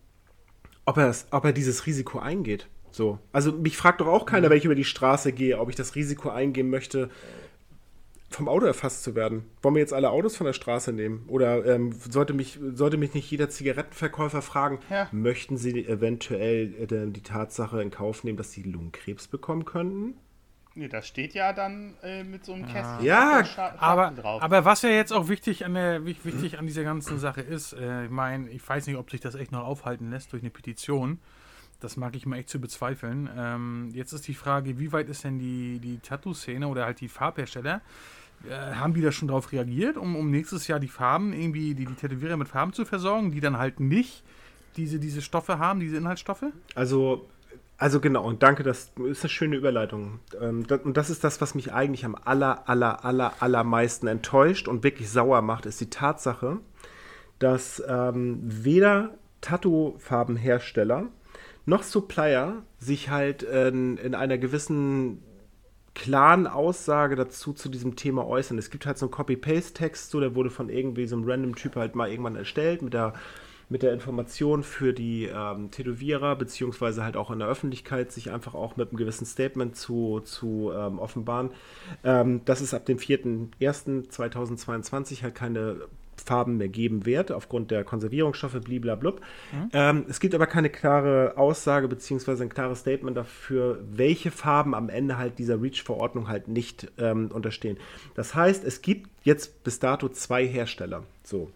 ob, er, ob er dieses Risiko eingeht. So. Also mich fragt doch auch keiner, wenn ich über die Straße gehe, ob ich das Risiko eingehen möchte, vom Auto erfasst zu werden. Wollen wir jetzt alle Autos von der Straße nehmen? Oder ähm, sollte, mich, sollte mich nicht jeder Zigarettenverkäufer fragen, Ja. möchten Sie eventuell äh, die Tatsache in Kauf nehmen, dass Sie Lungenkrebs bekommen könnten? Nee, das steht ja dann äh, mit so einem Kästchen Ja, Aber, drauf. aber was ja jetzt auch wichtig an, der, wich- wichtig an dieser ganzen Sache ist, äh, ich meine, ich weiß nicht, ob sich das echt noch aufhalten lässt durch eine Petition. Das mag ich mal echt zu bezweifeln. Ähm, jetzt ist die Frage, wie weit ist denn die, die Tattoo-Szene oder halt die Farbhersteller? Äh, haben die da schon drauf reagiert, um, um nächstes Jahr die Farben irgendwie, die, die Tätowierer mit Farben zu versorgen, die dann halt nicht diese, diese Stoffe haben, diese Inhaltsstoffe? Also, also genau, und danke, das ist eine schöne Überleitung. Ähm, und das ist das, was mich eigentlich am aller, aller, aller, allermeisten enttäuscht und wirklich sauer macht, ist die Tatsache, dass ähm, weder Tattoo-Farbenhersteller noch Supplier sich halt in, in einer gewissen klaren Aussage dazu zu diesem Thema äußern. Es gibt halt so einen Copy-Paste-Text, so, der wurde von irgendwie so einem random Typ halt mal irgendwann erstellt mit der, mit der Information für die ähm, Tätowierer, beziehungsweise halt auch in der Öffentlichkeit, sich einfach auch mit einem gewissen Statement zu, zu ähm, offenbaren, ähm, dass es ab dem 4.1.2022 halt keine Farben mehr geben wird, aufgrund der Konservierungsstoffe, bliblablub. Mhm. Ähm, es gibt aber keine klare Aussage beziehungsweise ein klares Statement dafür, welche Farben am Ende halt dieser REACH-Verordnung halt nicht ähm, unterstehen. Das heißt, es gibt jetzt bis dato zwei Hersteller. So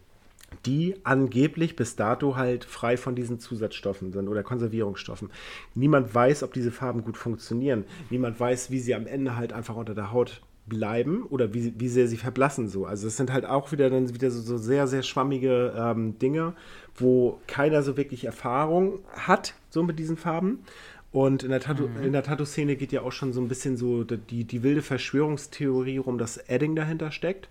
die angeblich bis dato halt frei von diesen Zusatzstoffen sind oder Konservierungsstoffen. Niemand weiß, ob diese Farben gut funktionieren. Niemand weiß, wie sie am Ende halt einfach unter der Haut bleiben oder wie, wie sehr sie verblassen so. Also es sind halt auch wieder dann wieder so, so sehr, sehr schwammige ähm, Dinge, wo keiner so wirklich Erfahrung hat, so mit diesen Farben. Und in der, Tattoo, mhm. Tattoo-Szene geht ja auch schon so ein bisschen so die, die wilde Verschwörungstheorie rum, dass Edding dahinter steckt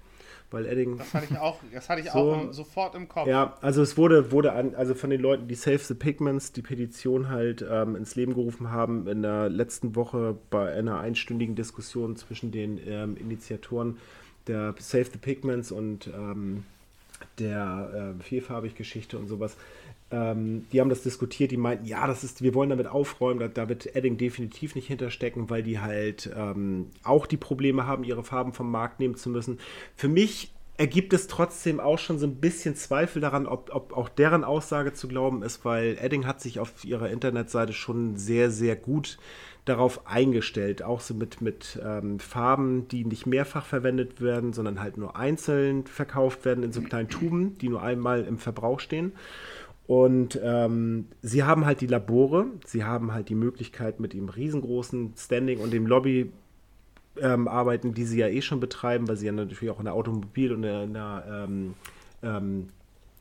weil Edding. Das hatte ich auch, das hatte ich [laughs] so, auch im, sofort im Kopf. Ja, also es wurde, wurde an, also von den Leuten, die Save the Pigments die Petition halt ähm, ins Leben gerufen haben, in der letzten Woche bei einer einstündigen Diskussion zwischen den ähm, Initiatoren der Save the Pigments und ähm, der äh, Vierfarbig-Geschichte und sowas, ähm, die haben das diskutiert, die meinten, ja, das ist, wir wollen damit aufräumen, da, da wird Edding definitiv nicht hinterstecken, weil die halt ähm, auch die Probleme haben, ihre Farben vom Markt nehmen zu müssen. Für mich ergibt es trotzdem auch schon so ein bisschen Zweifel daran, ob, ob auch deren Aussage zu glauben ist, weil Edding hat sich auf ihrer Internetseite schon sehr, sehr gut darauf eingestellt, auch so mit, mit ähm, Farben, die nicht mehrfach verwendet werden, sondern halt nur einzeln verkauft werden in so kleinen Tuben, die nur einmal im Verbrauch stehen. Und ähm, sie haben halt die Labore, sie haben halt die Möglichkeit mit dem riesengroßen Standing und dem Lobby ähm, arbeiten, die sie ja eh schon betreiben, weil sie ja natürlich auch in der Automobil- und in der, ähm, ähm,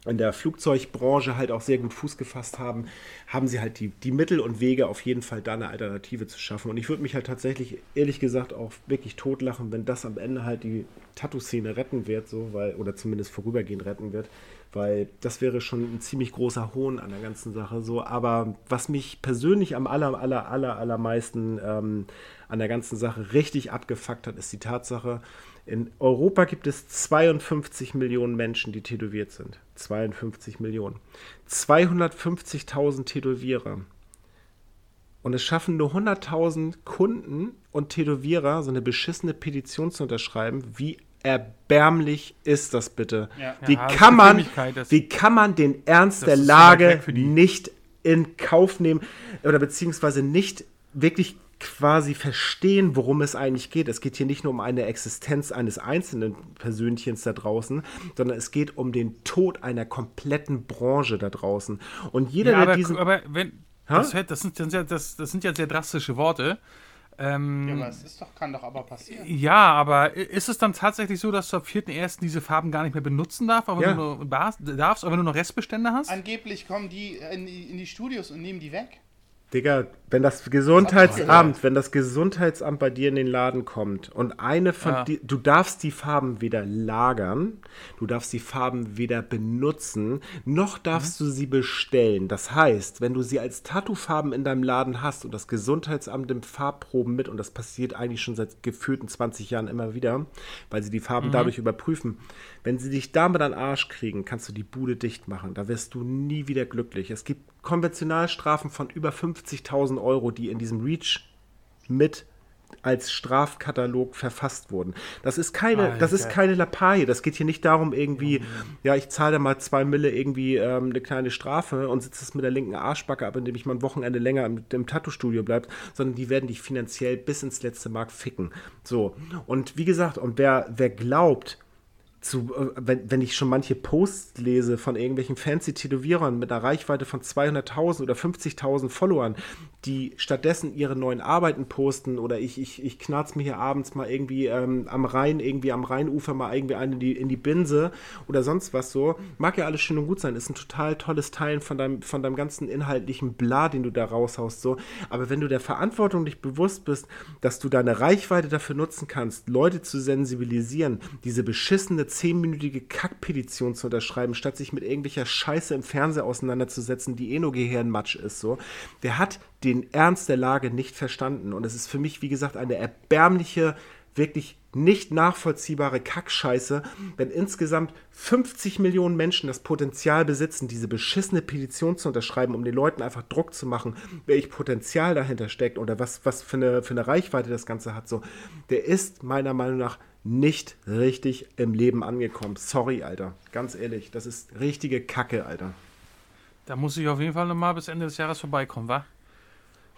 in der Flugzeugbranche halt auch sehr gut Fuß gefasst haben, haben sie halt die, die Mittel und Wege, auf jeden Fall da eine Alternative zu schaffen. Und ich würde mich halt tatsächlich, ehrlich gesagt, auch wirklich totlachen, wenn das am Ende halt die Tattoo-Szene retten wird, so, weil, oder zumindest vorübergehend retten wird, weil das wäre schon ein ziemlich großer Hohn an der ganzen Sache. So, aber was mich persönlich am aller, aller, aller, allermeisten ähm, an der ganzen Sache richtig abgefuckt hat, ist die Tatsache, in Europa gibt es 52 Millionen Menschen, die tätowiert sind. 52 Millionen. 250.000 Tätowierer. Und es schaffen nur 100.000 Kunden und Tätowierer, so eine beschissene Petition zu unterschreiben, wie erbärmlich ist das bitte? Ja. Wie, ja, kann man, wie kann man den Ernst der Lage nicht in Kauf nehmen oder beziehungsweise nicht wirklich quasi verstehen, worum es eigentlich geht. Es geht hier nicht nur um eine Existenz eines einzelnen Persönchens da draußen, sondern es geht um den Tod einer kompletten Branche da draußen. Und jeder, ja, der aber, diesen... Aber wenn, das, das, sind, das, das sind ja sehr drastische Worte. Ähm, ja, aber es ist doch, kann doch aber passieren. Ja, aber ist es dann tatsächlich so, dass du ab 4.1. diese Farben gar nicht mehr benutzen darfst, aber ja. du nur, darfst, aber nur noch Restbestände hast? Angeblich kommen die in, die in die Studios und nehmen die weg. Digga, wenn das Gesundheitsamt, wenn das Gesundheitsamt bei dir in den Laden kommt und eine von ja. die, du darfst die Farben weder lagern, du darfst die Farben weder benutzen, noch darfst mhm. du sie bestellen. Das heißt, wenn du sie als Tattoo-Farben in deinem Laden hast und das Gesundheitsamt nimmt Farbproben mit und das passiert eigentlich schon seit gefühlten 20 Jahren immer wieder, weil sie die Farben mhm. dadurch überprüfen, wenn sie dich damit an den Arsch kriegen, kannst du die Bude dicht machen. Da wirst du nie wieder glücklich. Es gibt Konventionalstrafen von über 50.000 Euro, die in diesem Reach mit als Strafkatalog verfasst wurden. Das ist keine, Alter. das ist keine Lappalie. Das geht hier nicht darum, irgendwie, ja, ich zahle da mal zwei Mille irgendwie ähm, eine kleine Strafe und sitze es mit der linken Arschbacke ab, indem ich mal ein Wochenende länger im, im Tattoo-Studio bleibe, sondern die werden dich finanziell bis ins letzte Mark ficken. So. Und wie gesagt, und wer, wer glaubt, zu, äh, wenn, wenn ich schon manche Posts lese von irgendwelchen fancy Tätowierern mit einer Reichweite von 200.000 oder 50.000 Followern, die stattdessen ihre neuen Arbeiten posten oder ich, ich, ich knarz mir hier abends mal irgendwie ähm, am Rhein, irgendwie am Rheinufer mal irgendwie eine in die, in die Binse oder sonst was so, mag ja alles schön und gut sein, ist ein total tolles Teilen von deinem, von deinem ganzen inhaltlichen Bla, den du da raushaust, so, aber wenn du der Verantwortung nicht bewusst bist, dass du deine Reichweite dafür nutzen kannst, Leute zu sensibilisieren, diese beschissene zehnminütige Kackpetition zu unterschreiben, statt sich mit irgendwelcher Scheiße im Fernseher auseinanderzusetzen, die eh nur Gehirnmatsch ist, so, der hat den Ernst der Lage nicht verstanden. Und es ist für mich, wie gesagt, eine erbärmliche, wirklich nicht nachvollziehbare Kackscheiße, wenn insgesamt 50 Millionen Menschen das Potenzial besitzen, diese beschissene Petition zu unterschreiben, um den Leuten einfach Druck zu machen, welch Potenzial dahinter steckt oder was, was für, eine, für eine Reichweite das Ganze hat. So, der ist meiner Meinung nach nicht richtig im Leben angekommen. Sorry, Alter. Ganz ehrlich, das ist richtige Kacke, Alter. Da muss ich auf jeden Fall nochmal bis Ende des Jahres vorbeikommen, wa?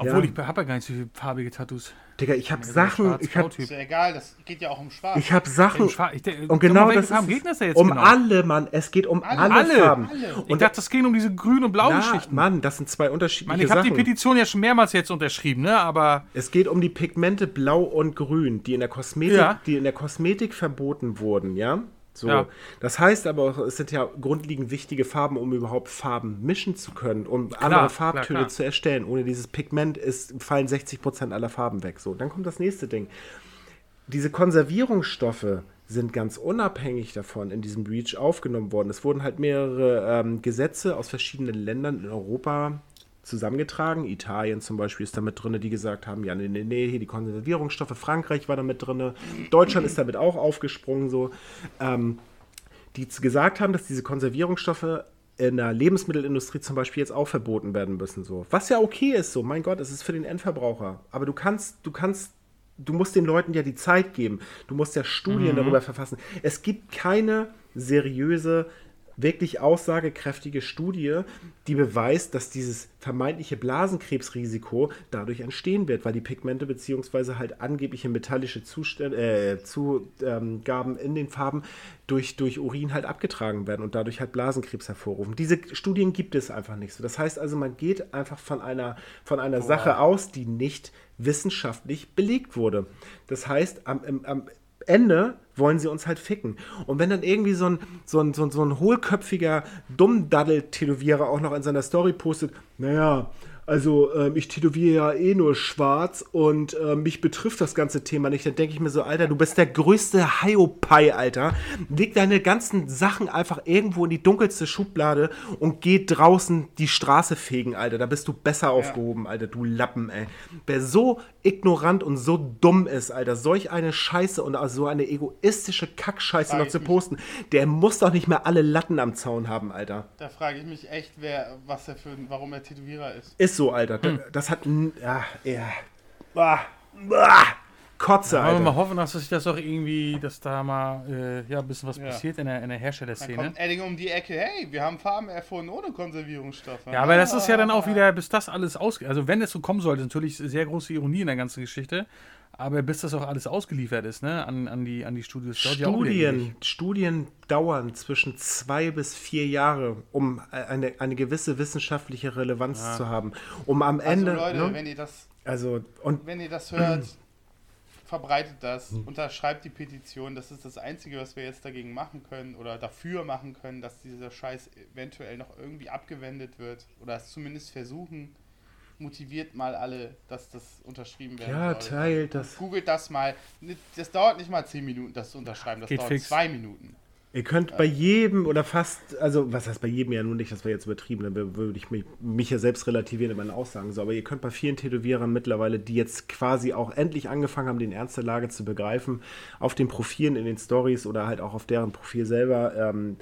Obwohl, Ja. ich habe ja gar nicht so viele farbige Tattoos. Digga, ich habe Sachen, schwarz, ich habe Grautyp. Ist ja egal, das geht ja auch um Schwarz. ich hab Sachen ich, de- und genau das Farben ist geht das da jetzt um genau? alle, Mann. Es geht um alle, Alle. Farben. Alle. Ich dachte, das ging um diese grün- und blauen Na, Geschichten. Mann, das sind zwei Ich unterschiedliche meine, ich habe die Sachen. Petition ja schon mehrmals jetzt unterschrieben, ne? Aber Es geht um die Pigmente Blau und Grün, die in der Kosmetik, Ja. die in der Kosmetik verboten wurden, ja? So. Ja. Das heißt aber auch, es sind ja grundlegend wichtige Farben, um überhaupt Farben mischen zu können, um andere Farbtöne klar, klar. zu erstellen. Ohne dieses Pigment ist, fallen 60% aller Farben weg. So, dann kommt das nächste Ding. Diese Konservierungsstoffe sind ganz unabhängig davon in diesem Breach aufgenommen worden. Es wurden halt mehrere ähm, Gesetze aus verschiedenen Ländern in Europa zusammengetragen. Italien zum Beispiel ist da mit drin, die gesagt haben, ja, nee, nee, nee, hier die Konservierungsstoffe. Frankreich war da mit drin. Deutschland ist damit auch aufgesprungen, so. Ähm, die gesagt haben, dass diese Konservierungsstoffe in der Lebensmittelindustrie zum Beispiel jetzt auch verboten werden müssen. So. Was ja okay ist, so, mein Gott, es ist für den Endverbraucher. Aber du kannst, du kannst, du musst den Leuten ja die Zeit geben. Du musst ja Studien darüber verfassen. Es gibt keine seriöse, wirklich aussagekräftige Studie, die beweist, dass dieses vermeintliche Blasenkrebsrisiko dadurch entstehen wird, weil die Pigmente beziehungsweise halt angebliche metallische Zustände, äh, Zugaben in den Farben durch, durch Urin halt abgetragen werden und dadurch halt Blasenkrebs hervorrufen. Diese Studien gibt es einfach nicht so. Das heißt also, man geht einfach von einer, von einer Sache aus, die nicht wissenschaftlich belegt wurde. Das heißt, am, am Ende wollen sie uns halt ficken. Und wenn dann irgendwie so ein, so ein, so ein, so ein hohlköpfiger Dummdaddel-Tätowierer auch noch in seiner Story postet, naja, also ähm, ich tätowiere ja eh nur schwarz und ähm, mich betrifft das ganze Thema nicht, dann denke ich mir so, Alter, du bist der größte Hiopai, Alter. Leg deine ganzen Sachen einfach irgendwo in die dunkelste Schublade und geh draußen die Straße fegen, Alter. Da bist du besser aufgehoben, Alter, du Lappen, ey. Wer so ignorant und so dumm ist, Alter, solch eine Scheiße und so eine egoistische Kackscheiße noch zu mich. posten, der muss doch nicht mehr alle Latten am Zaun haben, Alter. Da frage ich mich echt, wer, was er für, warum er Tätowierer ist. Ist so, Alter. Hm. Das, das hat. n- Ja, ja. Ah, ah, Kotze, wollen wir Alter. mal hoffen, dass sich das auch irgendwie, dass da mal äh, ja, ein bisschen was Ja. passiert in der, in der Dann Herstellerszene. kommt Edding um die Ecke, hey, wir haben Farben erfunden ohne Konservierungsstoffe. Ja, aber das ist ja dann auch wieder, bis das alles aus, also wenn es so kommen sollte, natürlich sehr große Ironie in der ganzen Geschichte, aber bis das auch alles ausgeliefert ist, ne, an, an die an die Studios. ja. Studien, Studien dauern zwischen zwei bis vier Jahre, um eine, eine gewisse wissenschaftliche Relevanz zu haben. Um am Also Ende. Leute, ne? wenn ihr das, Also, und wenn ihr das hört, verbreitet das, unterschreibt die Petition. Das ist das Einzige, was wir jetzt dagegen machen können oder dafür machen können, dass dieser Scheiß eventuell noch irgendwie abgewendet wird oder es zumindest versuchen. Motiviert mal alle, dass das unterschrieben werden ja, soll. teilt das. Googelt das mal. Das dauert nicht mal 10 Minuten, das zu unterschreiben. Das Geht dauert fix. zwei Minuten. Ihr könnt bei jedem oder fast, also was heißt bei jedem ja nun nicht, das wäre jetzt übertrieben, dann würde ich mich, mich ja selbst relativieren in meinen Aussagen so, aber ihr könnt bei vielen Tätowierern mittlerweile, die jetzt quasi auch endlich angefangen haben, den Ernst der Lage zu begreifen, auf den Profilen in den Stories oder halt auch auf deren Profil selber ähm,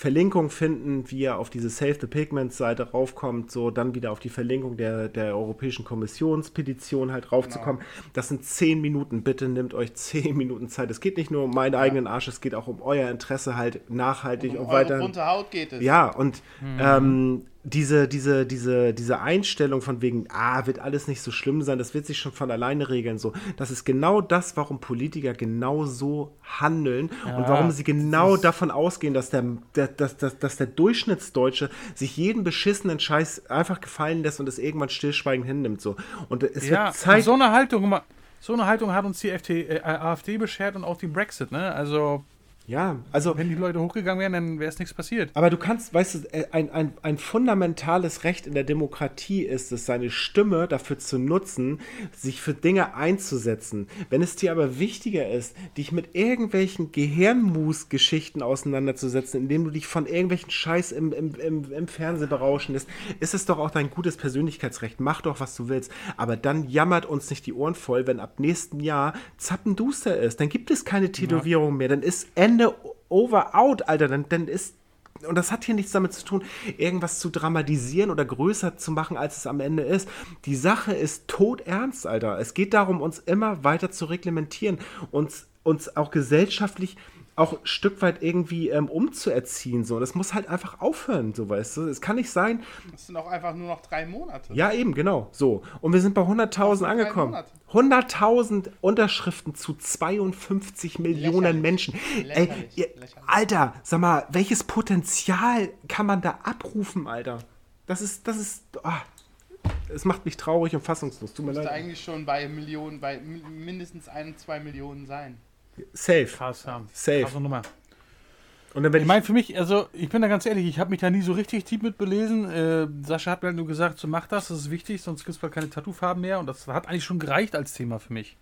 Verlinkung finden, wie ihr auf diese Save the Pigments Seite raufkommt, so dann wieder auf die Verlinkung der, der Europäischen Kommissionspetition halt raufzukommen. Das sind zehn Minuten. Bitte nehmt euch zehn [laughs] Minuten Zeit. Es geht nicht nur um meinen eigenen Arsch, es geht auch um euer Interesse halt nachhaltig Um und, eure weiter. bunte Haut geht es. Ja, und ähm, diese, diese, diese, diese Einstellung von wegen, ah, wird alles nicht so schlimm sein, das wird sich schon von alleine regeln. So, das ist genau das, warum Politiker genau so handeln und warum sie genau davon ausgehen, dass der, der, dass, dass, dass der Durchschnittsdeutsche sich jeden beschissenen Scheiß einfach gefallen lässt und es irgendwann stillschweigend hinnimmt. So. Und es Ja, wird Zeit. so eine Haltung, so eine Haltung hat uns die FT, äh, AfD beschert und auch die Brexit, ne? Also, ja, also wenn die Leute hochgegangen wären, dann wäre es nichts passiert. Aber du kannst, weißt du, äh, ein, ein, ein fundamentales Recht in der Demokratie ist es, seine Stimme dafür zu nutzen, sich für Dinge einzusetzen. Wenn es dir aber wichtiger ist, dich mit irgendwelchen Gehirnmus-Geschichten auseinanderzusetzen, indem du dich von irgendwelchen Scheiß im, im, im, im Fernsehen berauschen lässt, ist es doch auch dein gutes Persönlichkeitsrecht. Mach doch, was du willst. Aber dann jammert uns nicht die Ohren voll, wenn ab nächstem Jahr zappenduster ist. Dann gibt es keine Tätowierung mehr. Dann ist Ende over out, Alter. Dann, dann ist und das hat hier nichts damit zu tun, irgendwas zu dramatisieren oder größer zu machen, als es am Ende ist. Die Sache ist todernst, Alter. Es geht darum, uns immer weiter zu reglementieren, uns uns auch gesellschaftlich auch ein Stück weit irgendwie ähm, umzuerziehen. So. Das muss halt einfach aufhören, so weißt du. Es kann nicht sein, Das sind auch einfach nur noch drei Monate. ja, eben, genau. So. Und wir sind bei 100.000 drei angekommen. Monate. 100.000 Unterschriften zu 52 Millionen Lächerlich. Menschen. Ey, Lächerlich. ihr, Lächerlich. Alter, sag mal, welches Potenzial kann man da abrufen, Alter? Das ist, das ist, ah, es macht mich traurig und fassungslos. Tut mir Müsste leid. eigentlich schon bei Millionen, bei mi- mindestens ein, zwei Millionen sein. Safe. Krass, ja. Safe. Krasse Nummer. Und dann werde Ich meine, für mich, also ich bin da ganz ehrlich, ich habe mich da nie so richtig tief mit belesen. Äh, Sascha hat mir halt nur gesagt, so mach das, das ist wichtig, sonst gibt es bald keine Tattoofarben mehr. Und das hat eigentlich schon gereicht als Thema für mich.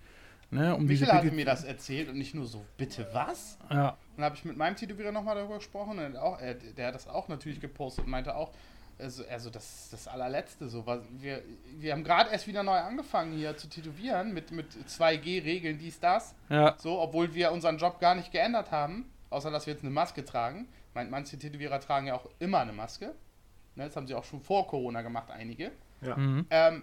Ne, um diese Michael hatte mir das erzählt und nicht nur so, bitte was? Ja, Dann habe ich mit meinem Tätowierer nochmal darüber gesprochen und auch, er, der hat das auch natürlich gepostet und meinte auch, also, also das das allerletzte so. Was, wir, wir haben gerade erst wieder neu angefangen hier zu tätowieren mit, mit 2G-Regeln, dies, das. ja, So, obwohl wir unseren Job gar nicht geändert haben, außer dass wir jetzt eine Maske tragen. Mein, manche Tätowierer tragen ja auch immer eine Maske. Ne, das haben sie auch schon vor Corona gemacht, einige. Ja. Mhm. Ähm,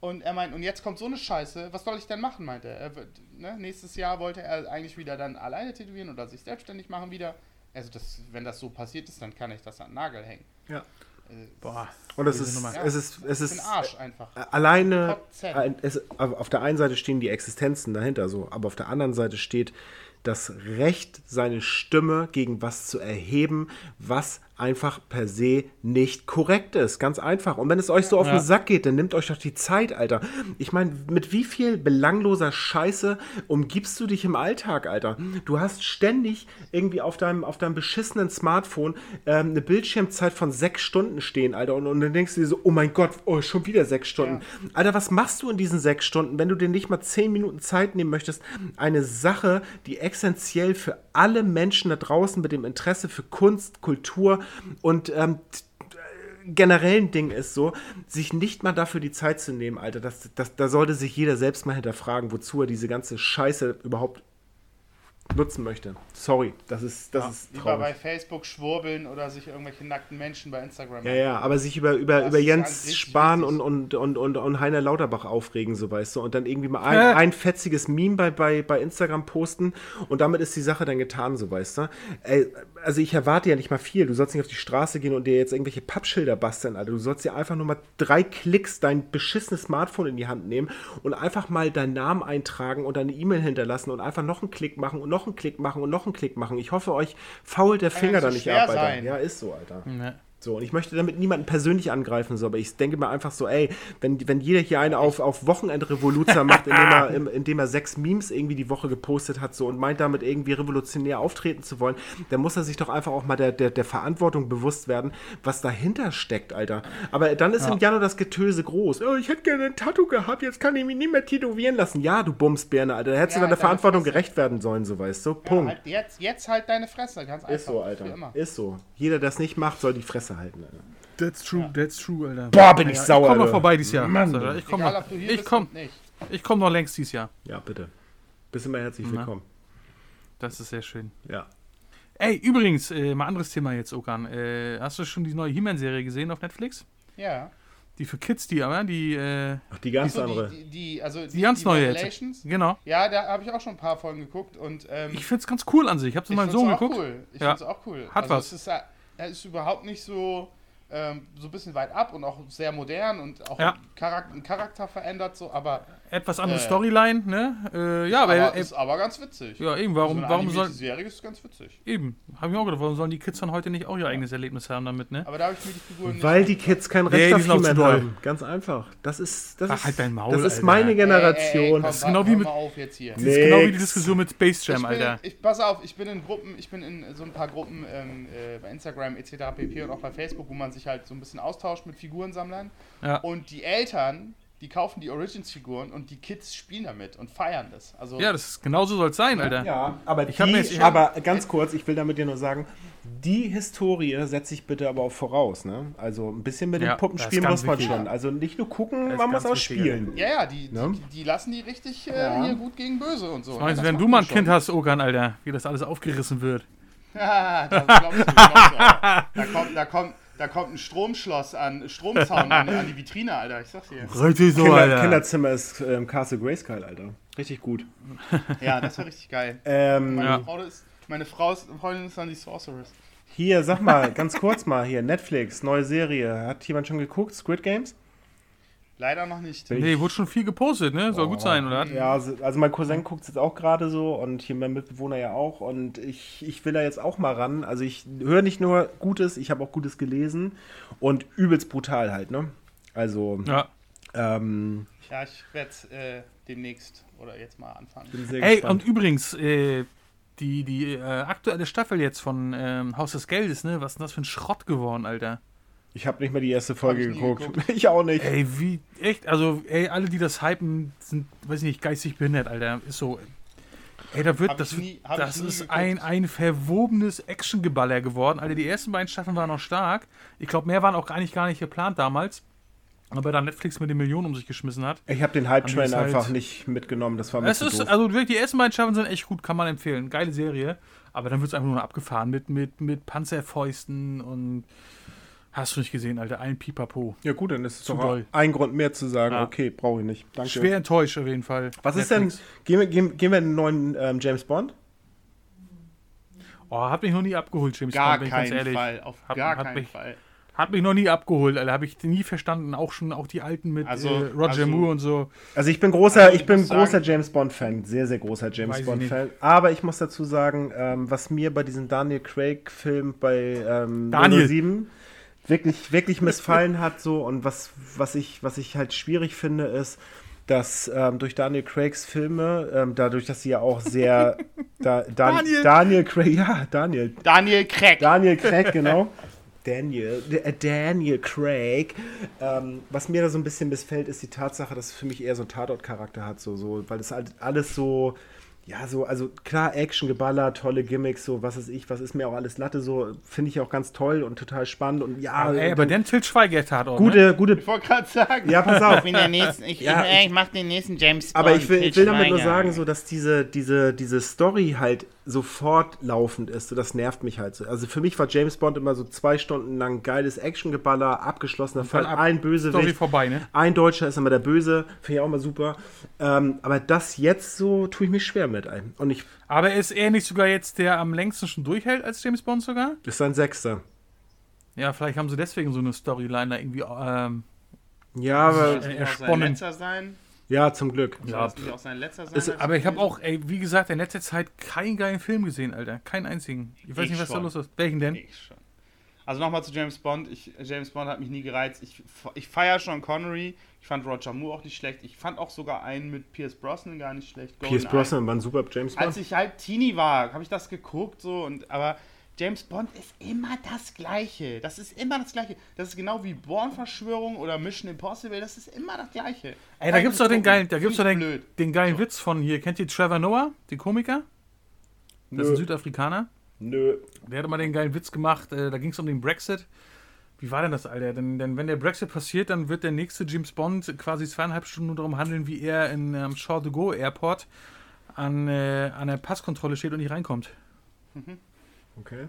und er meint, und jetzt kommt so eine Scheiße, was soll ich denn machen, meinte er. er ne, nächstes Jahr wollte er eigentlich wieder dann alleine tätowieren oder sich selbstständig machen wieder. Also das, wenn das so passiert ist, dann kann ich das an den Nagel hängen. Ja. Boah. Und es ist, ja, es ist, es ist Arsch einfach. alleine, es, auf der einen Seite stehen die Existenzen dahinter so, aber auf der anderen Seite steht das Recht, seine Stimme gegen was zu erheben, was einfach per se nicht korrekt ist. Ganz einfach. Und wenn es euch so auf Ja. den Sack geht, dann nehmt euch doch die Zeit, Alter. Ich meine, mit wie viel belangloser Scheiße umgibst du dich im Alltag, Alter? Du hast ständig irgendwie auf deinem, auf deinem beschissenen Smartphone ähm, eine Bildschirmzeit von sechs Stunden stehen, Alter. Und, und dann denkst du dir so, oh mein Gott, oh, schon wieder sechs Stunden. Alter, was machst du in diesen sechs Stunden, wenn du dir nicht mal zehn Minuten Zeit nehmen möchtest? Eine Sache, die essentiell für alle Menschen da draußen mit dem Interesse für Kunst, Kultur und ähm, generellen Ding ist so, sich nicht mal dafür die Zeit zu nehmen, Alter. Das, das, da sollte sich jeder selbst mal hinterfragen, wozu er diese ganze Scheiße überhaupt nutzen möchte. Sorry, das ist, das ist Lieber bei traurig. Facebook schwurbeln oder sich irgendwelche nackten Menschen bei Instagram Ja, ja, aber sich über, über, Das über Jens Spahn und, und, und, und, und Heiner Lauterbach aufregen, so weißt du, und dann irgendwie mal ein, Äh. ein fetziges Meme bei, bei, bei Instagram posten und damit ist die Sache dann getan, so weißt du. Ey, also ich erwarte ja nicht mal viel. Du sollst nicht auf die Straße gehen und dir jetzt irgendwelche Pappschilder basteln, Alter. Du sollst dir einfach nur mal drei Klicks dein beschissenes Smartphone in die Hand nehmen und einfach mal deinen Namen eintragen und deine E-Mail hinterlassen und einfach noch einen Klick machen und noch einen Klick machen und noch einen Klick machen. Ich hoffe, euch fault der Finger da nicht ab, Alter. sein. Ja, ist so, Alter. Ne. So, und ich möchte damit niemanden persönlich angreifen, so, aber ich denke mir einfach so, ey, wenn, wenn jeder hier eine auf, auf Wochenendrevoluzer macht, indem er, im- indem er sechs Memes irgendwie die Woche gepostet hat, so, und meint damit irgendwie revolutionär auftreten zu wollen, dann muss er sich doch einfach auch mal der, der, der Verantwortung bewusst werden, was dahinter steckt, Alter. Aber dann ist im Januar das Getöse groß. Oh, ich hätte gerne ein Tattoo gehabt, jetzt kann ich mich nicht mehr tätowieren lassen. Ja, du Bumsbirne, Alter, da hättest Ja, du deiner deine Verantwortung Fresse. gerecht werden sollen, so, weißt du. Ja, Punkt. halt jetzt, jetzt halt deine Fresse, ganz einfach. ist so, Alter. Ist so. Jeder, der es nicht macht, soll die Fresse halten, Alter. That's true, that's true, Alter. Boah, bin ich Ja, sauer, Ich komm noch Alter. vorbei dieses Jahr. Mann. Sascha. Ich komm Egal, noch, ich komm, und nicht. ich komm noch längst dieses Jahr. Ja, bitte. Bist immer herzlich Na. willkommen. Das ist sehr schön. Ja. Ey, übrigens, äh, mal anderes Thema jetzt, Okan. Äh, hast du schon die neue He-Man-Serie gesehen auf Netflix? Ja. Die für Kids, die aber, die, äh, Ach, die ganz So, andere. die, die, die, also die ganz neue jetzt. Genau. Ja, da habe ich auch schon ein paar Folgen geguckt und ähm, Ich find's ganz cool an sich. Ich hab's mit meinem Sohn geguckt. Cool. Ich Ja. find's auch cool. Hat also was. Es ist, ja- er ist überhaupt nicht so ähm, so ein bisschen weit ab und auch sehr modern und auch Ja. Charakter, ein Charakter verändert so, aber Etwas andere Äh. Storyline, ne? Äh, ja, aber, aber äh, ist aber ganz witzig. ja, eben, warum, so eine warum soll, Serie ist ganz witzig. eben, hab ich mir auch gedacht, warum sollen die Kids dann heute nicht auch ihr eigenes Erlebnis haben damit, ne? Aber da habe ich mir die Figuren nicht Weil die Kids kein Nee, Recht die auf doll. haben. Ganz einfach. Das ist, das Ach, ist, halt dein Maul, das ist Alter. meine Generation. ey, ey, komm, das ist genau wie hör mit- mal auf jetzt hier. Das ist genau wie die. Diskussion mit Space Jam, ich bin, Alter. Ich, pass auf, ich bin in Gruppen, ich bin in so ein paar Gruppen ähm, äh, bei Instagram etc. pp. und auch bei Facebook, wo man sich halt so ein bisschen austauscht mit Figurensammlern. Ja. Und die Eltern, die kaufen die Origins-Figuren und die Kids spielen damit und feiern das. Also Ja, das ist, genauso soll es sein, Alter. ja, aber, Ich hab die, jetzt- ich hab- aber ganz kurz, ich will damit dir nur sagen, die Historie setze ich bitte aber auch voraus. Ne? Also ein bisschen mit Ja, dem Puppenspiel muss man wichtig. schon. Also nicht nur gucken, man muss auch wichtig, spielen. ja, ja, die, Ne? die, die lassen die richtig äh, Ja. hier gut gegen böse und so. ne? Meinst du, Das wenn du mal ein man Kind schon. hast, Okan, Alter, wie das alles aufgerissen wird? [laughs] Ja, das glaubst du, glaubst du. Da kommt, da kommt, da kommt ein Stromschloss an, Stromzaun an, an die Vitrine, Alter. Ich sag's dir. Richtig so, Kinder, Alter. Kinderzimmer ist ähm, Castle Grayskull, Alter. Richtig gut. [laughs] Ja, das war richtig geil. Ähm, Meine, Ja. Frau ist, meine Frau ist, Freundin ist dann die Sorceress. Hier, sag mal, ganz kurz mal hier, Netflix, neue Serie. Hat jemand schon geguckt? Squid Games? Leider noch nicht. Nee, wurde schon viel gepostet, ne? Soll gut sein, oder? Ja, also also mein Cousin guckt es jetzt auch gerade so und hier mein Mitbewohner ja auch und ich, ich will da jetzt auch mal ran. Also ich höre nicht nur Gutes, ich habe auch Gutes gelesen und übelst brutal halt, ne? Also, Ja. ähm, Ja, ich werde äh, demnächst oder jetzt mal anfangen. bin sehr Ey, gespannt. und übrigens, äh, die, die äh, aktuelle Staffel jetzt von ähm, Haus des Geldes, ne? Was ist denn das für ein Schrott geworden, Alter? Ich habe nicht mal die erste Folge ich geguckt. geguckt. [laughs] Ich auch nicht. Ey, wie, echt, also, ey, alle, die das hypen, sind, weiß ich nicht, geistig behindert, Alter. Ist so. Ey, da wird, Hab das, nie- das ist geguckt. ein, ein verwobenes Actiongeballer geworden. Alter, die ersten beiden Staffeln waren noch stark. Ich glaube, mehr waren auch eigentlich gar nicht geplant damals. Aber da Netflix mit den Millionen um sich geschmissen hat. Ich habe den Hype-Train es halt- einfach nicht mitgenommen. Das war mir Es zu ist, doof. also wirklich, die ersten beiden Staffeln sind echt gut, kann man empfehlen. Geile Serie. Aber dann wird es einfach nur noch abgefahren mit, mit, mit Panzerfäusten und. Hast du nicht gesehen, Alter? Ein Pipapo. ja gut, dann ist es Zu doch doll. ein Grund mehr zu sagen, Ja. okay, brauche ich nicht. Danke. Schwer enttäuscht auf jeden Fall. Was ist Netflix. denn, gehen wir, gehen, gehen wir in den neuen ähm, James Bond? Oh, hat mich noch nie abgeholt, James Gar Bond, bin ich ganz keinen ehrlich. Fall. Auf Hat- gar hat keinen mich- Fall. Hat mich noch nie abgeholt, Alter. Habe ich nie verstanden. Auch schon, auch die alten mit Also- äh, Roger also- Moore und so. Also ich bin großer, Also ich ich bin großer sagen- James Bond Fan, sehr sehr großer James Weiß ich Bond nicht. Fan. Aber ich muss dazu sagen, ähm, was mir bei diesem Daniel Craig Film bei ähm, Daniel. 007 wirklich wirklich missfallen hat so und was was ich was ich halt schwierig finde ist dass ähm, durch Daniel Craigs Filme, ähm, dadurch, dass sie ja auch sehr [laughs] da, Dan, Daniel. Daniel Craig, ja, Daniel, Daniel Craig. Daniel Craig, [laughs] genau. Daniel, äh, Daniel Craig. Ähm, was mir da so ein bisschen missfällt, ist die Tatsache, dass es für mich eher so einen Tatort-Charakter hat, so, so, weil das halt alles so, ja, so, also klar, Action, Geballer, tolle Gimmicks, so, was ist ich, was ist mir auch alles Latte, so, finde ich auch ganz toll und total spannend und ja, Ey, aber dann den Til Schweiger tat auch. Ne? gute, gute, Ich wollte gerade sagen. ja, pass auf. Ich bin der nächste, ich, Ja, ich, ich mach den nächsten James Bond. Aber ich will, ich will damit nur sagen, so dass diese, diese, diese Story halt sofort laufend ist. So, das nervt mich halt so. Also für mich war James Bond immer so zwei Stunden lang geiles Actiongeballer, abgeschlossener Fall, ab- ein Story Bösewicht. vorbei, ne? Ein Deutscher ist immer der Böse, finde ich auch immer super. Ähm, aber das jetzt so tue ich mich schwer mit ein. Und ich Aber ist er nicht sogar jetzt der am längsten schon durchhält als James Bond sogar? ist sein Sechster. Ja, vielleicht haben sie deswegen so eine Storyline da irgendwie. Ähm, Ja, aber Äh, er auch sein sein. ja, zum Glück. Ja. Das auch sein letzter sein. Ist- als aber ich habe auch, ey, wie gesagt, in letzter Zeit keinen geilen Film gesehen, Alter. Keinen einzigen. Ich weiß Ich nicht, was da schon. los ist. Welchen denn? Ich schon. Also nochmal zu James Bond. Ich, James Bond hat mich nie gereizt. Ich, ich feiere schon Connery. Ich fand Roger Moore auch nicht schlecht. Ich fand auch sogar einen mit Pierce Brosnan gar nicht schlecht. Pierce GoldenEye. Brosnan war ein super James Als Bond. ich halt Teenie war, habe ich das geguckt so und aber James Bond ist immer das Gleiche. Das ist immer das Gleiche. Das ist genau wie Born-Verschwörung oder Mission Impossible. Das ist immer das Gleiche. Ey, da gibt's doch den geilen, da gibt's doch den, den geilen Witz von hier. Kennt ihr Trevor Noah, den Komiker? Das ist ein. Südafrikaner. Nö. Der hat mal den geilen Witz gemacht, äh, da ging es um den Brexit. Wie war denn das, Alter? Denn, denn wenn der Brexit passiert, dann wird der nächste James Bond quasi zweieinhalb Stunden nur darum handeln, wie er in ähm, Charles de Gaulle Airport an, äh, an der Passkontrolle steht und nicht reinkommt. Okay.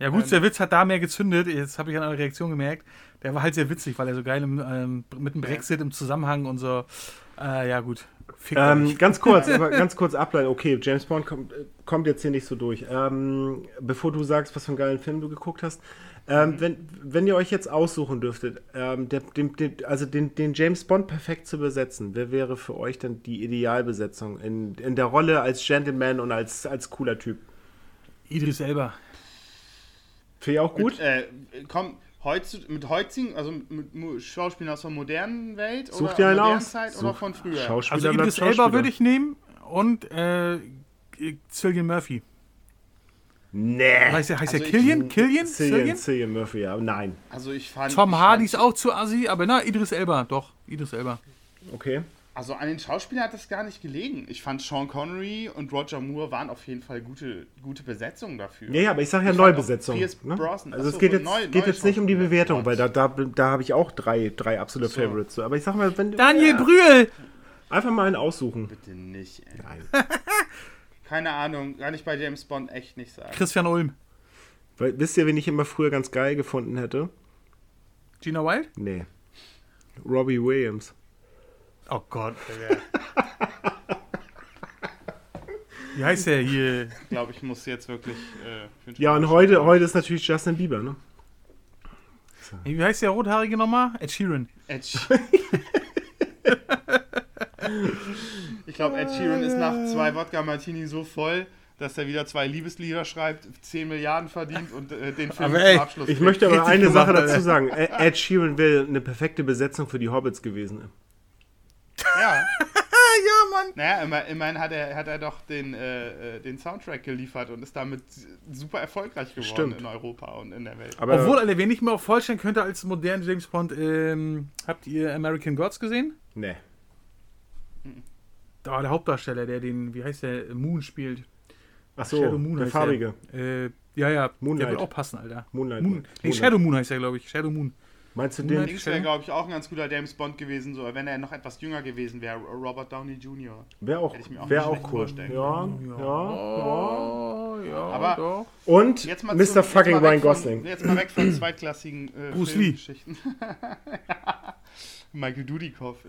Ja gut, Ähm. der Witz hat da mehr gezündet. Jetzt habe ich an eurer Reaktion gemerkt. Der war halt sehr witzig, weil er so geil im, ähm, mit dem Brexit im Zusammenhang und so. Äh, ja gut. Ähm, ganz kurz, [laughs] aber ganz kurz ableiten. Okay, James Bond kommt, äh, kommt jetzt hier nicht so durch. Ähm, bevor du sagst, was für einen geilen Film du geguckt hast, ähm, wenn, wenn ihr euch jetzt aussuchen dürftet, ähm, der, den, den, also den, den James Bond perfekt zu besetzen, wer wäre für euch denn die Idealbesetzung in, in der Rolle als Gentleman und als, als cooler Typ? Idris Elba. Finde ich auch gut? Mit, äh, komm, heutzu, mit heutigen, also mit Mu- Schauspielern aus der modernen Welt Such oder modernen aus. Zeit oder Such- von früher? Schauspieler Also Idris Elba würde ich nehmen und äh, Cillian Murphy. Nee. Heißt der, heißt Also der ich- Killian? Killian? Cillian, Cillian? Cillian Murphy, ja. Nein. Also ich fand. Tom Hardy ist auch zu assi, aber na, Idris Elba, doch, Idris Elba. Okay. Also an den Schauspielern hat das gar nicht gelegen. Ich fand Sean Connery und Roger Moore waren auf jeden Fall gute, gute Besetzungen dafür. Ja, ja, aber ich sage ja Ich fand auch Neubesetzung. Pierce Ne? Also Achso, es geht jetzt, neu- geht neue jetzt nicht um die. Bewertung, weil da, da, da habe ich auch drei, drei absolute So. Favorites. Aber ich sag mal, wenn Daniel ja, Brühl! einfach mal einen aussuchen. Bitte nicht, ey. Nein. [laughs] Keine Ahnung, kann ich bei James Bond echt nicht sagen. Christian Ulm. Weil, wisst ihr, wen ich immer früher ganz geil gefunden hätte? Gina Wild? Nee. Robbie Williams. Oh Gott, Alter. Wie heißt der hier? Ich glaube, ich muss jetzt wirklich. Äh, Ja, und heute, heute ist natürlich Justin Bieber, ne? Wie heißt der Rothaarige nochmal? Ed Sheeran. Ed Sh- [laughs] ich glaube, Ed Sheeran ist nach zwei Wodka Martini so voll, dass er wieder zwei Liebeslieder schreibt, 10 Milliarden verdient und äh, den Film Aber ey, zum Abschluss Ich möchte aber eine Sache dazu sagen. Ed Ed Sheeran wäre eine perfekte Besetzung für die Hobbits gewesen. Ja. [laughs] ja, Mann. Naja, immer, immerhin hat er, hat er doch den, äh, äh, den Soundtrack geliefert und ist damit super erfolgreich geworden Stimmt. in Europa und in der Welt. Aber Obwohl, Alter, wen ich mir auch vorstellen könnte als modernen James Bond, ähm, habt ihr American Gods gesehen? nee. Da der Hauptdarsteller, der den, wie heißt der, Moon spielt. Ach so, Shadow Moon der heißt farbige. Der. Äh, ja, ja, Moonlight. der wird auch passen, Alter. Moonlight. Moon, nee, Moonlight. Shadow Moon heißt der, glaube ich. Shadow Moon. Meinst du Moonlight. den? Dings wäre, glaube ich, auch ein ganz guter James Bond gewesen, so, wenn er noch etwas jünger gewesen wäre. Robert Downey Jr. Wäre auch, auch wär auch cool. vorstellen Ja, ja, Oh, ja, Aber- doch. ja. Und Jetzt mal Mr. zum- fucking jetzt mal weg Ryan von- Gosling. Jetzt mal weg von zweitklassigen äh, Bruce Lee. [laughs] Michael Dudikoff. [laughs]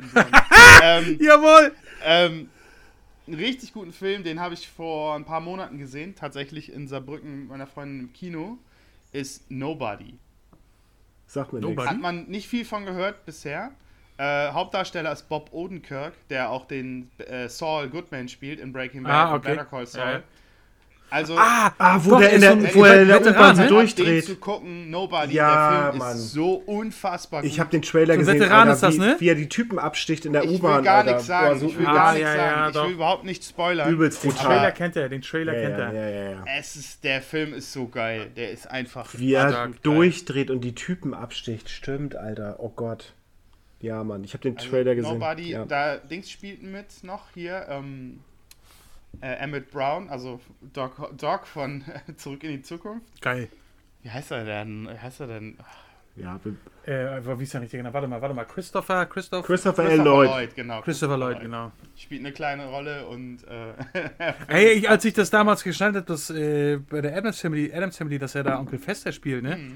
Ähm, Jawohl! ähm, einen richtig guten Film, den habe ich vor ein paar Monaten gesehen, tatsächlich in Saarbrücken mit meiner Freundin im Kino, ist Nobody. Sag mir nichts. Hat man nicht viel von gehört bisher. Äh, Hauptdarsteller ist Bob Odenkirk, der auch den äh, Saul Goodman spielt in Breaking Bad Ah, und okay. Better Call Saul. Ja, ja. Also, Ah, wo Doch, der er in der, so wo er in der U-Bahn so ne? Den durchdreht. zu gucken, Nobody, Ja, der Film Mann. ist so unfassbar gut. Ich habe den Trailer So gesehen, Veteran Alter, ist das, wie, ne? wie er die Typen absticht in der ich U-Bahn. will gar nichts sagen, so ich will Ah, gar ja, nichts ja, sagen. ich doch. will überhaupt nicht spoilern. übelst Den brutal. Trailer kennt er, den Trailer ja, kennt ja, er. ja, ja, ja. Es ist, der Film ist so geil. Der ist einfach. Wie er durchdreht und die Typen absticht. Stimmt, Alter. Oh Gott. Ja, Mann. Ich habe den Also, Trailer gesehen. Nobody, ja. da Dings spielten mit noch hier. Ähm, äh, Emmett Brown, also Doc, Doc von [laughs] Zurück in die Zukunft. Geil. Wie heißt er denn? Wie heißt er denn? ja, Äh, aber wie ist der richtig genau? Warte mal, warte mal. Christopher, Christoph, Christopher L. Lloyd. genau. Christopher Lloyd, genau. Spielt eine kleine Rolle und äh, [laughs] Ey, ich, als ich das damals geschnallt habe, dass äh, bei der Adams Family, Adams Family, dass er da Onkel Fester spielt, ne?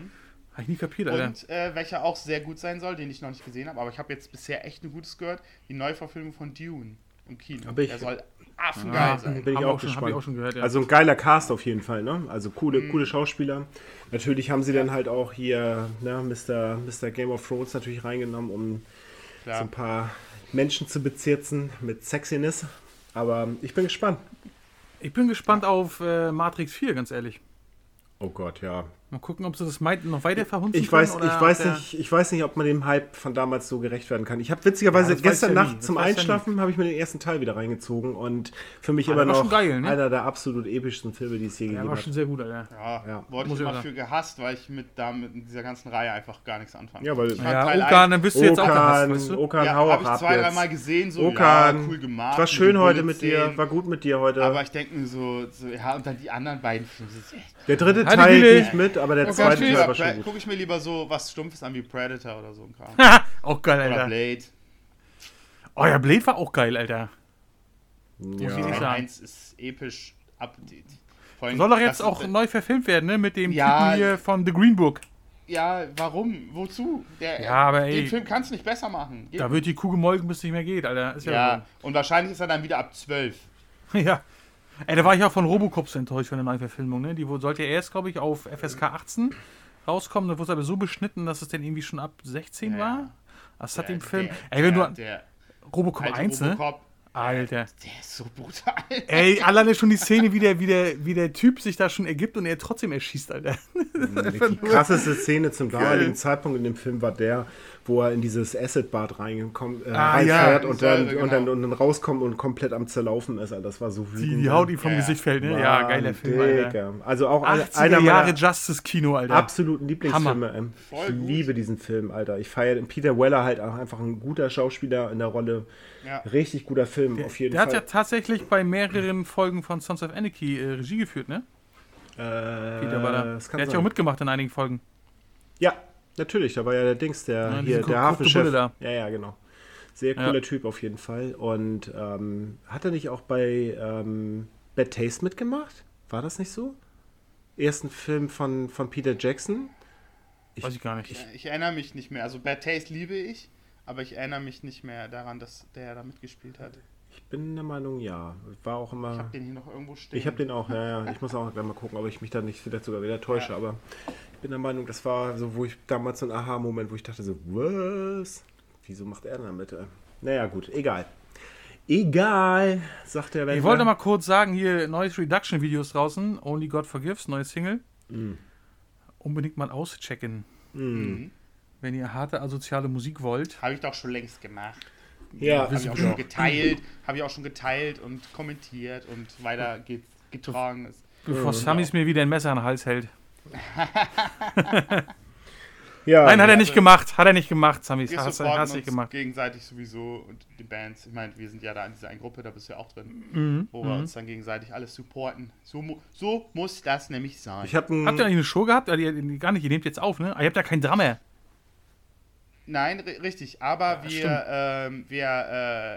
Hab ich nie kapiert, Alter. Und äh, welcher auch sehr gut sein soll, den ich noch nicht gesehen habe, aber ich habe jetzt bisher echt ein gutes gehört, die Neuverfilmung von Dune im Kino. Hab ich- Der soll affengeil Ah, sein. Bin ich Haben auch schon, gespannt. ich auch schon gehört, ja. Also ein geiler Cast auf jeden Fall, ne? Also coole, Mhm. coole Schauspieler. Natürlich haben sie dann halt auch hier, ne, Mr. Mr. Game of Thrones natürlich reingenommen, um so Klar. ein paar Menschen zu bezirzen mit Sexiness. Aber ich bin gespannt. ich bin gespannt auf äh, Matrix 4, ganz ehrlich. Oh Gott, ja. Mal gucken, ob sie das noch weiter verhunzen Ich weiß, können. oder ich, weiß nicht, ich weiß nicht, ob man dem Hype von damals so gerecht werden kann. Ich habe witzigerweise Ja, gestern ja Nacht zum weiß ja. Einschlafen habe ich mir den ersten Teil wieder reingezogen und für mich Ah, immer war noch schon geil, ne? einer der absolut epischsten Filme, die es je gegeben war hat. schon sehr gut, Alter. Ja, Ja. wurde ich immer für gehasst, weil ich mit, da, mit dieser ganzen Reihe einfach gar nichts anfangen Ja, weil Ich Ja, Teil Okan, dann bist du jetzt auch gehasst, Okan, weißt du? Okan, ja, habe auch ich zwei, dreimal gesehen, so Okan, ja, cool gemacht. war schön heute mit dir, war gut mit dir heute. Aber ich denke mir so, ja, und dann die anderen beiden Filme. der dritte Teil gehe ich mit, aber der Okan, zweite tschüss. Teil war schon gut. Gucke ich mir lieber so was Stumpfes an wie Predator oder so ein Kram. [laughs] auch geil, Oder Alter. Blade. Oh ja, Blade war auch geil, Alter. Ja. ich nicht Teil sagen. 1 ist episch allem, Soll doch jetzt auch neu verfilmt werden, ne? Mit dem Ja. Typen hier von The Green Book. Ja, warum? Wozu? Der, Ja, aber ey. Den Film kannst du nicht besser machen. Geht Da wird die Kuh gemolken, bis es nicht mehr geht, Alter. Ist ja, ja, und wahrscheinlich ist er dann wieder ab 12. so. [laughs] ja. Ey, da war ich auch von Robocop so enttäuscht von der Neuverfilmung, ne? Die sollte ja erst, glaube ich, auf FSK 18 rauskommen. Da wurde es aber so beschnitten, dass es dann irgendwie schon ab 16 Ja. war. Das hat Der- dem Film. der- ey, wenn der, du. Der Robocop alte 1, ne? Robocop, Alter. der ist so brutal. Ey, alleine schon die Szene, wie der, wie, der, wie der Typ sich da schon ergibt und er trotzdem erschießt, Alter. Die [laughs] krasseste Szene zum damaligen Zeitpunkt in dem Film war der, wo er in dieses Acid-Bad reinkommt, äh, Ah, reinfährt ja, und, dann, genau. und, dann, und dann rauskommt und komplett am Zerlaufen ist. Alter. Das war so Die, wütend. die Haut ihm vom Ja. Gesicht fällt, ne? Mann, Ja, geiler Film, Alter. Also auch einer 80er einer Jahre Justice-Kino, Alter. absoluten Lieblingsfilme. Ähm, Voll ich gut. liebe diesen Film, Alter. Ich feiere Peter Weller halt auch einfach ein guter Schauspieler in der Rolle. Ja. Richtig guter Film, auf jeden Der hat ja Fall. tatsächlich bei mehreren Folgen von Sons of Anarchy äh, Regie geführt, ne? äh, Peter kann Der hat ja auch mitgemacht in einigen Folgen. Ja, natürlich. Da war ja der Dings, der Ja, hier, der Hafenchef. Ja, ja, genau. Sehr Ja. cooler Typ auf jeden Fall. Und ähm, hat er nicht auch bei ähm, Bad Taste mitgemacht? War das nicht so? ersten Film von, von Peter Jackson. Weiß ich gar nicht. Ich, ich erinnere mich nicht mehr. Also Bad Taste liebe ich, aber ich erinnere mich nicht mehr daran, dass der da mitgespielt hat. Ich bin der Meinung, ja. War auch immer. Ich habe den hier noch irgendwo stehen. Ich habe den auch, ja, ja. Ich muss auch gleich mal gucken, ob ich mich da nicht vielleicht sogar wieder täusche. Ja. Aber ich bin der Meinung, das war so, wo ich damals so ein Aha-Moment, wo ich dachte so, was? Wieso macht er denn damit? ey? Naja, gut, egal. Egal, sagt der Ich Wendler. wollte mal kurz sagen, hier neues Reduction-Videos draußen. Only God Forgives, neue Single. Unbedingt mal auschecken, Mhm. wenn ihr harte asoziale Musik wollt. Habe ich doch schon längst gemacht. Ja, Habe ich auch schon geteilt, habe ich auch schon geteilt und kommentiert und weiter geht, getragen. Ist. Bevor Sammys mir wieder ein Messer in den Hals hält. [laughs] ja. Nein, hat er also- nicht gemacht. Hat er nicht gemacht, Sammys. Wir Hast du supporten hast uns nicht gemacht. gegenseitig sowieso und die Bands. Ich meine, wir sind ja da in dieser einen Gruppe, da bist du ja auch drin, Mhm. wo wir uns dann gegenseitig alles supporten. So, so muss das nämlich sein. Ich habe einen. Habt ihr eigentlich eine Show gehabt? Ja, die- Gar nicht, ihr nehmt jetzt auf, ne? Ah, Ihr habt ja keinen Drummer. Nein, ri- richtig. Aber wir, ähm, wir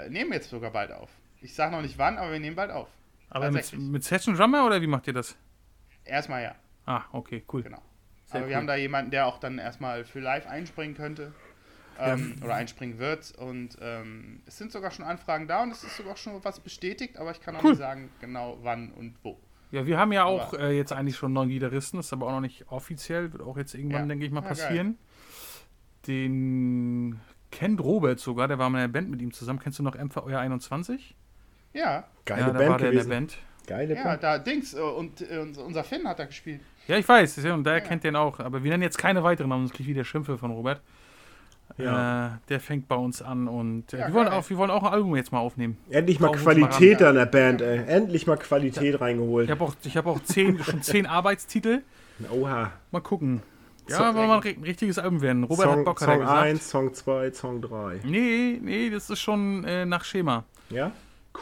äh, nehmen jetzt sogar bald auf. Ich sage noch nicht wann, aber wir nehmen bald auf. Aber mit, mit Session Drummer oder wie macht ihr das? Erstmal ja, Ah, okay, cool. genau. Sehr aber cool. wir haben da jemanden, der auch dann erstmal für live einspringen könnte. Ähm, oder einspringen wird. Und ähm, es sind sogar schon Anfragen da und es ist sogar schon was bestätigt, aber ich kann auch Cool. nicht sagen, genau wann und wo. Ja, wir haben ja auch äh, jetzt eigentlich schon einen neuen Gitarristen, ist aber auch noch nicht offiziell, wird auch jetzt irgendwann, Ja. denke ich mal, Ah, geil. passieren. Den kennt Robert sogar, der war mal in der Band mit ihm zusammen. Kennst du noch MV Euer 21? Ja, Geile ja, da Band war der in der gewesen. Band. Geile ja, Band. da Dings äh, und äh, unser- unser Finn hat da gespielt. Ja, ich weiß, ja, und der kennt den auch. Aber wir nennen jetzt keine weiteren Namen, sonst krieg ich wieder Schimpfe von Robert. Ja. Äh, der fängt bei uns an und äh, Ja, wir, wollen auch, wir wollen auch ein Album jetzt mal aufnehmen. Endlich mal Qualität an der Band, ey. Endlich mal Qualität reingeholt. Ich habe auch, ich hab auch zehn, [laughs] schon zehn Arbeitstitel. Oha. Mal gucken. Ja, Song- wollen wir mal ein ri- richtiges Album werden. Robert hat Song, Bock, hat er Song gesagt. 1, Song 2, Song 3. Nee, nee, das ist schon äh, nach Schema. Ja?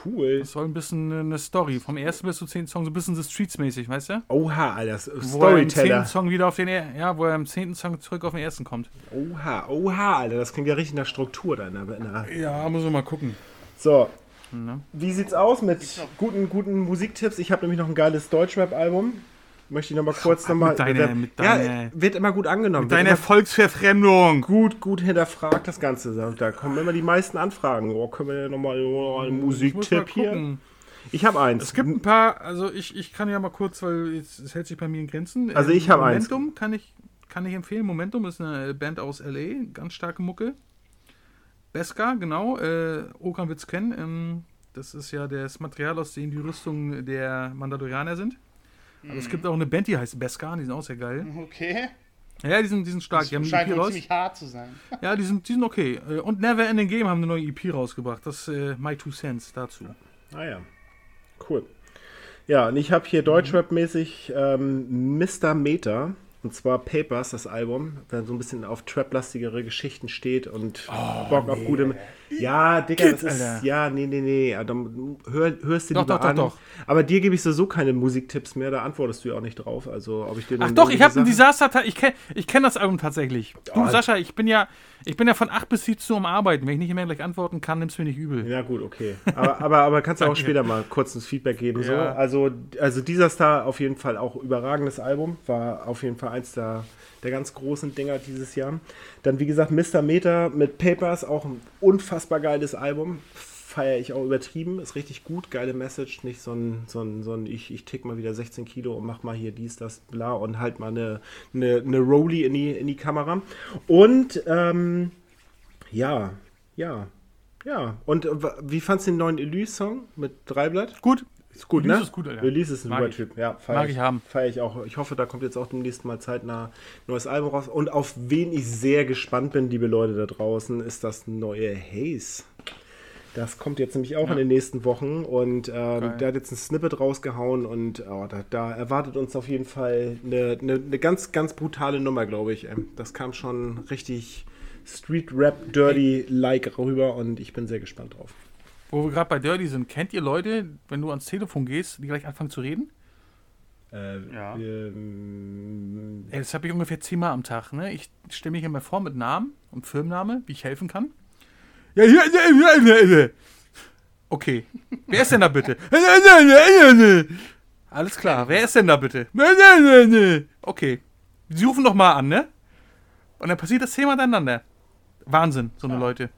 Cool. Das soll ein bisschen eine Story. Vom ersten bis zum zehnten Song so ein bisschen The Streets-mäßig, weißt du? Oha, Alter. Wo er im zehnten Storyteller. Song wieder auf den, ja, wo er im zehnten Song zurück auf den ersten kommt. Oha, oha, Alter. Das klingt ja richtig nach Struktur da in der, in der Ja, muss man mal gucken. So. Ne? Wie sieht's aus mit guten, guten Musiktipps? Ich habe nämlich noch ein geiles Deutschrap-Album. Möchte ich noch mal kurz noch mal. mit deiner- mit ja, deiner- wird immer gut angenommen. Deine wird immer Volksverfremdung. gut, gut hinterfragt das Ganze. Da kommen immer die meisten Anfragen. Oh, können wir noch mal oh, einen mal Musiktipp hier? Ich habe eins. Es gibt ein paar, also ich, ich kann ja mal kurz, weil es, es hält sich bei mir in Grenzen. Also ich hab eins. Momentum kann ich, kann ich empfehlen. Momentum ist eine Band aus L.A., ganz starke Mucke. Beska, genau. Äh, Okan wird's kennen. Ähm, das ist ja das Material, aus dem die Rüstungen der Mandalorianer sind. Aber es gibt auch eine Band, die heißt Beska, die sind auch sehr geil. Okay. Ja, die sind, die sind stark. Das Die haben scheint EP raus. ziemlich hart zu sein. [laughs] Ja, die sind, die sind okay. Äh, Und Never Ending Game haben eine neue EP rausgebracht. Das äh, My Two Cents dazu. Ah ja. Cool. Ja, und ich habe hier Deutschrap-mäßig ähm, Mr. Meter. Und zwar Papers, das Album, wenn so ein bisschen auf Trap-lastigere Geschichten steht und Bock auf gute. Ja, Digga, das ist. Alter. Ja, nee, nee, nee. Dann hör, hörst du Doch, lieber doch, doch, an. doch. Aber dir gebe ich sowieso keine Musiktipps mehr, da antwortest du ja auch nicht drauf. Also, ob ich dir Ach doch, ich habe ein Desaster. Ich kenne ich kenn das Album tatsächlich. Du, Oh. Sascha, ich bin ja, ich bin ja von 8 bis 17 Uhr am Arbeiten. Wenn ich nicht mehr gleich antworten kann, nimm's mir nicht übel. Ja, gut, okay. Aber, aber, aber kannst du auch [laughs] später mal kurz ein Feedback geben. So. Ja. Also, also dieser Star auf jeden Fall auch überragendes Album. War auf jeden Fall eins der, der ganz großen Dinger dieses Jahr. Dann, wie gesagt, Mr. Meter mit Papers, auch ein unfassbar geiles Album. Feiere ich auch übertrieben. Ist richtig gut, geile Message. Nicht so ein, so ein, so ein ich, ich tick mal wieder 16 Kilo und mach mal hier dies, das, bla und halt mal eine, eine, eine Rolli in die, in die Kamera. Und, ähm, ja, ja, ja. Und äh, wie fandst du den neuen Elise-Song mit Dreiblatt? Gut. Ist gut, Elise ne? ist gut, Alter. Elise ist ein Mag ich. Typ. Ja, Mag ich haben. Feier ich auch. Ich hoffe, da kommt jetzt auch demnächst mal zeitnah ein neues Album raus. Und auf wen ich sehr gespannt bin, liebe Leute da draußen, ist das neue Haze. Das kommt jetzt nämlich auch in den nächsten Wochen und Geil. der hat jetzt ein Snippet rausgehauen und oh, da, da erwartet uns auf jeden Fall eine, eine, eine ganz, ganz brutale Nummer, glaube ich. Ähm, Das kam schon richtig Street Rap Dirty-like rüber und ich bin sehr gespannt drauf. Wo wir gerade bei Dirty sind, kennt ihr Leute, wenn du ans Telefon gehst, die gleich anfangen zu reden? Äh, Ja. ähm, Ey, das habe ich ungefähr zehnmal am Tag. Ne? Ich stelle mich immer vor mit Namen und Firmenname, wie ich helfen kann. Ja, hier, hier, hier, hier. Okay. Wer ist denn da bitte? [laughs] Alles klar. Wer ist denn da bitte? Okay. Sie rufen doch mal an, ne? Und dann passiert das Thema miteinander. Wahnsinn, so eine Leute.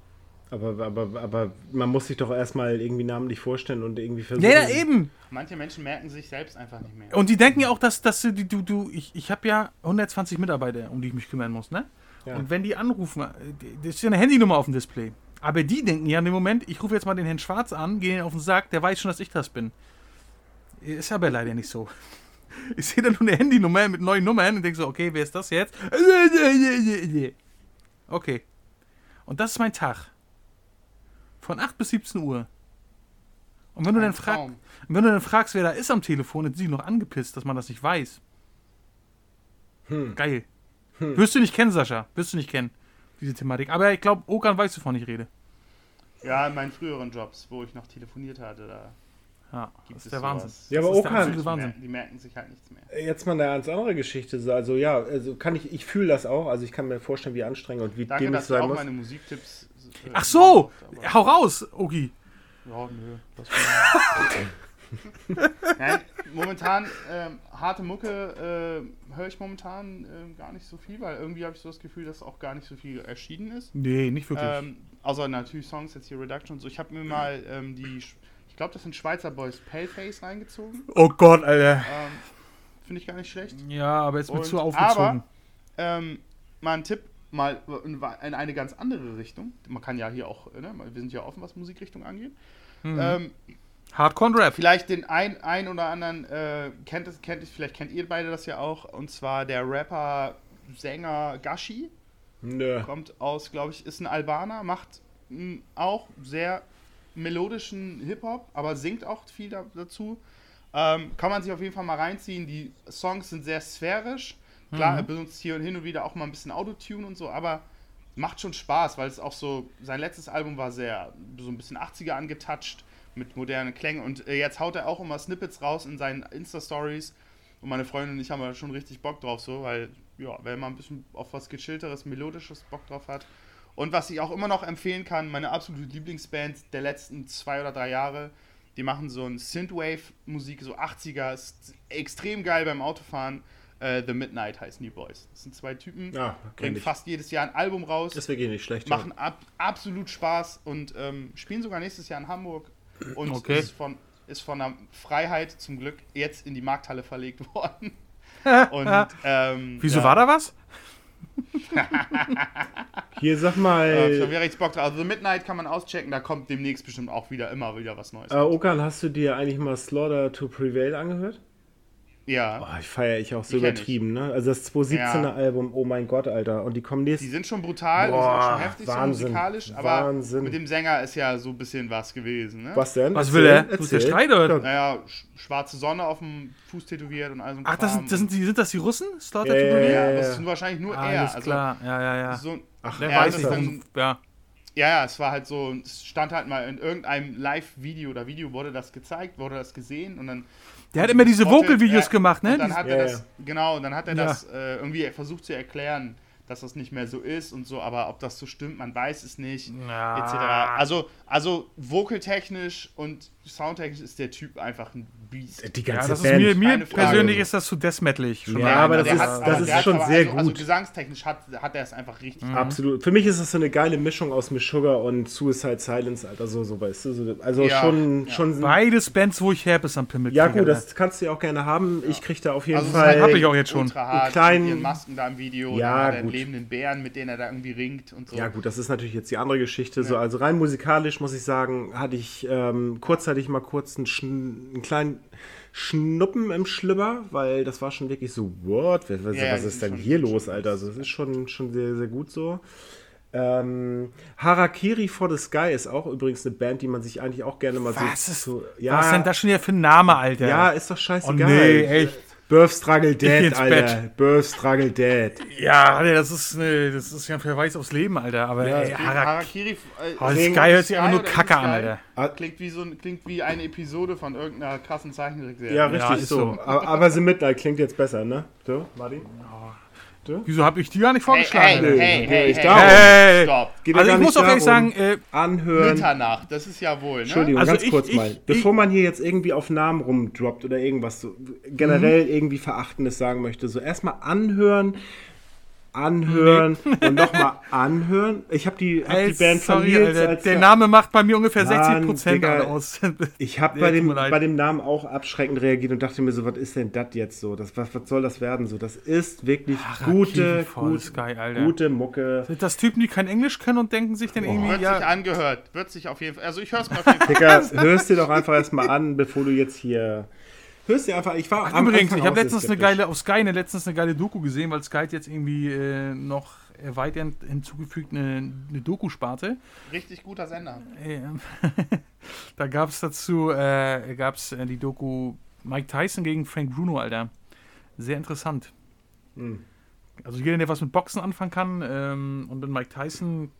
Aber, aber, aber man muss sich doch erstmal irgendwie namentlich vorstellen und irgendwie versuchen. Ja, ja, eben. Manche Menschen merken sich selbst einfach nicht mehr. Und die denken ja auch, dass, dass du, du, du ich, ich habe ja 120 Mitarbeiter, um die ich mich kümmern muss, ne? Ja. Und wenn die anrufen, äh, das ist ja eine Handynummer auf dem Display. Aber die denken ja in dem Moment, ich rufe jetzt mal den Herrn Schwarz an, gehe ihn auf den Sack, der weiß schon, dass ich das bin. Ist aber leider nicht so. [laughs] Ich sehe da nur eine Handynummer mit neuen Nummern und denke so, okay, wer ist das jetzt? [laughs] Okay. Und das ist mein Tag. Von 8 bis 17 Uhr. Und wenn du, dann fragst, Traum. wenn du dann fragst, wer da ist am Telefon, dann sind sie noch angepisst, dass man das nicht weiß. Hm. Geil. Wirst du nicht kennen, Sascha. Wirst du nicht kennen, diese Thematik. Aber ich glaube, Okan weiß, wovon ich rede. Ja, in meinen früheren Jobs, wo ich noch telefoniert hatte, da Ja, gibt das es ist der sowas. Wahnsinn. Ja, aber das ist der Okan- Die Wahnsinn. merken, die merken sich halt nichts mehr. Jetzt mal eine ganz andere Geschichte. so, Also ja, also kann ich, ich fühle das auch. Also ich kann mir vorstellen, wie anstrengend und wie Danke, dämlich dass es du sein auch muss. meine Musiktipps. Äh, Ach so! gemacht Hau raus, Ogi. Ja, nö. Was [laughs] Nein, momentan, ähm, harte Mucke äh, höre ich momentan äh, gar nicht so viel, weil irgendwie habe ich so das Gefühl, dass auch gar nicht so viel erschienen ist. Nee, nicht wirklich. Ähm, außer natürlich Songs, jetzt hier Reduction und so. Ich habe mir mal ähm, die, ich glaube, das sind Schweizer Boys Paleface reingezogen. oh Gott, Alter. Ähm, Finde ich gar nicht schlecht. Ja, aber jetzt wird zu aufgezogen. Aber, ähm, mal ein Tipp, mal in in eine ganz andere Richtung. Man kann ja hier auch, ne, wir sind ja offen, was Musikrichtung angeht. Mhm. Ähm, Hardcore Rap. vielleicht den ein, ein oder anderen äh, kennt es, kennt es, vielleicht kennt ihr beide das ja auch, und zwar der Rapper, Sänger Gashi. Nö. Kommt aus, glaube ich, ist ein Albaner, macht mh, auch sehr melodischen Hip-Hop, aber singt auch viel da, dazu. Ähm, kann man sich auf jeden Fall mal reinziehen. Die Songs sind sehr sphärisch. Klar, er benutzt hier und hin und wieder auch mal ein bisschen Autotune und so, aber macht schon Spaß, weil es auch so, sein letztes Album war sehr, so ein bisschen 80er angetouched mit modernen Klängen und äh, jetzt haut er auch immer Snippets raus in seinen Insta-Stories und meine Freundin und ich haben da schon richtig Bock drauf, so, weil, ja, wenn man ein bisschen auf was gechillteres, melodisches Bock drauf hat. Und was ich auch immer noch empfehlen kann, meine absolute Lieblingsband der letzten zwei oder drei Jahre, die machen so ein Synthwave-Musik, so 80er, ist extrem geil beim Autofahren. Äh, The Midnight heißen die Boys. Das sind zwei Typen, Ja, kenn bringen ich. fast jedes Jahr ein Album raus, Das eh nicht schlecht. machen ab, absolut Spaß und ähm, spielen sogar nächstes Jahr in Hamburg. Und Okay. ist, von, ist von der Freiheit zum Glück jetzt in die Markthalle verlegt [laughs] worden. Und, [laughs] ähm, Wieso ja, war da was? [laughs] Hier sag Äh, mal, da wäre richtig Bock drauf. Also The Midnight kann man auschecken, da kommt demnächst bestimmt auch wieder immer wieder was Neues. äh, Okan, hast du dir eigentlich mal Slaughter to Prevail angehört? Ja. Oh, ich feiere ich auch so Die kenn übertrieben, ne? Also das 2017er Ja. Album, oh mein Gott, Alter. Und die kommen Die nächstes. sind schon brutal und Boah, sind auch schon heftig Wahnsinn, so musikalisch, aber Wahnsinn. mit dem Sänger ist ja so ein bisschen was gewesen. Ne? Was denn? Was will er? Erzähl, Wo ist der erzähl. Streit, oder? Ja, Naja, sch schwarze Sonne auf dem Fuß tätowiert und all so ein Ach, das sind, das sind, die, sind das die Russen? Slaughter Ja, ja, ja, ja, das sind wahrscheinlich nur er. Alles Also, klar, ja, ja, ja. So, Ach, Der Ja, weiß ich dann- Ja. ja, ja, es war halt so, es stand halt mal in irgendeinem Live-Video oder Video wurde das gezeigt, wurde das gesehen und dann. Der hat immer diese Vocal-Videos ja, gemacht, ne? Und dann hat Ja, er ja. das, genau, und dann hat er Ja. das äh, irgendwie versucht zu erklären, dass das nicht mehr so ist und so, aber ob das so stimmt, man weiß es nicht, Ja. etc. Also, also vocal-technisch und soundtechnisch ist der Typ einfach ein Beast. Die ja, ganze das ist Band. mir, mir Frage. persönlich ist das zu deathmetalig. schon Ja, mal. aber das ist- hat- das ist schon sehr also, Also gut. gesangstechnisch hat, hat er es einfach richtig. Mhm. Absolut. Für mich ist es so eine geile Mischung aus Sugar und Suicide Silence, Alter. So, so weißt du. So, also Ja, schon, ja. schon. Beides Bands, wo ich Herpes am Pimmel Ja, gut, das kannst du ja auch gerne haben. Ich krieg da auf jeden Also ist Fall. halt Hab ich auch jetzt schon. Einen kleinen- mit ihren Masken da im Video, Ja, gut. lebenden Bären, mit denen er da irgendwie ringt und so. Ja, gut, das ist natürlich jetzt die andere Geschichte. So, also rein musikalisch muss ich sagen, hatte ich ähm, kurzzeitig mal kurz einen, einen kleinen Schnuppen im Schlüpper, weil das war schon wirklich so, what? Was, Ja, ja, was ist denn hier los, Alter? Also, es ist schon, schon sehr, sehr gut so. Ähm, Harakiri for the Sky ist auch übrigens eine Band, die man sich eigentlich auch gerne mal Was so. ist, so was ist denn das schon wieder für ein Name, Alter? Ja, ist doch oh scheißegal. nee, echt. Birth Struggle Dead, Alter. Bett. Birth Struggle Dead. Ja, Alter, das ist, ne, das ist ja ein Verweis aufs Leben, Alter. Aber Ja, ey, Harak Harakiri. Äh, Oh, Sky hört sich einfach nur Kacke an, Alter. Ah. Klingt wie, so, ein- klingt wie eine Episode von irgendeiner krassen Zeichentrickserie. Ja, richtig ist so. so. Aber, aber The Midnight klingt jetzt besser, ne? So, Martin? Wieso habe ich die gar nicht vorgeschlagen? hey, hey, hey, hey. Hey. Stopp. Also ich muss auch ehrlich sagen, äh, Anhören. Mitternacht, das ist ja wohl, ne? Entschuldigung, Also ganz ich- kurz ich- mal. Bevor man hier jetzt irgendwie auf Namen rumdroppt oder irgendwas so generell Mhm. irgendwie Verachtendes sagen möchte, so erstmal anhören, anhören und nochmal anhören. Ich habe die, hab die Band von sorry, Alter, als der Name macht bei mir ungefähr Mann, 60 Prozent Digga. aus. [laughs] Ich habe bei, dem, bei dem Namen auch abschreckend reagiert und dachte mir so, was ist denn das jetzt so? Das, was, was soll das werden so? Das ist wirklich gute, Rakitenfall gut, Sky, Alter. gute Mucke. Sind das Typen, die kein Englisch können und denken sich dann irgendwie, Wird sich ja, angehört. Wird sich auf jeden Fall. Also ich höre es mir auf jeden [laughs] Fall. Digga, hörst dir doch einfach erstmal an, bevor du jetzt hier. Hörst dir einfach, ich war Ach, am übrigens, Anfang ich habe letztens eine geile, auf Sky eine, letztens eine geile Doku gesehen, weil Sky hat jetzt irgendwie äh, noch erweitert hinzugefügt eine, eine Doku-Sparte. Richtig guter Sender. Ähm, [laughs] da gab es dazu, äh, gab's, äh, die Doku Mike Tyson gegen Frank Bruno, Alter. Sehr interessant. Hm. Also jeder, der was mit Boxen anfangen kann ähm, und mit Mike Tyson,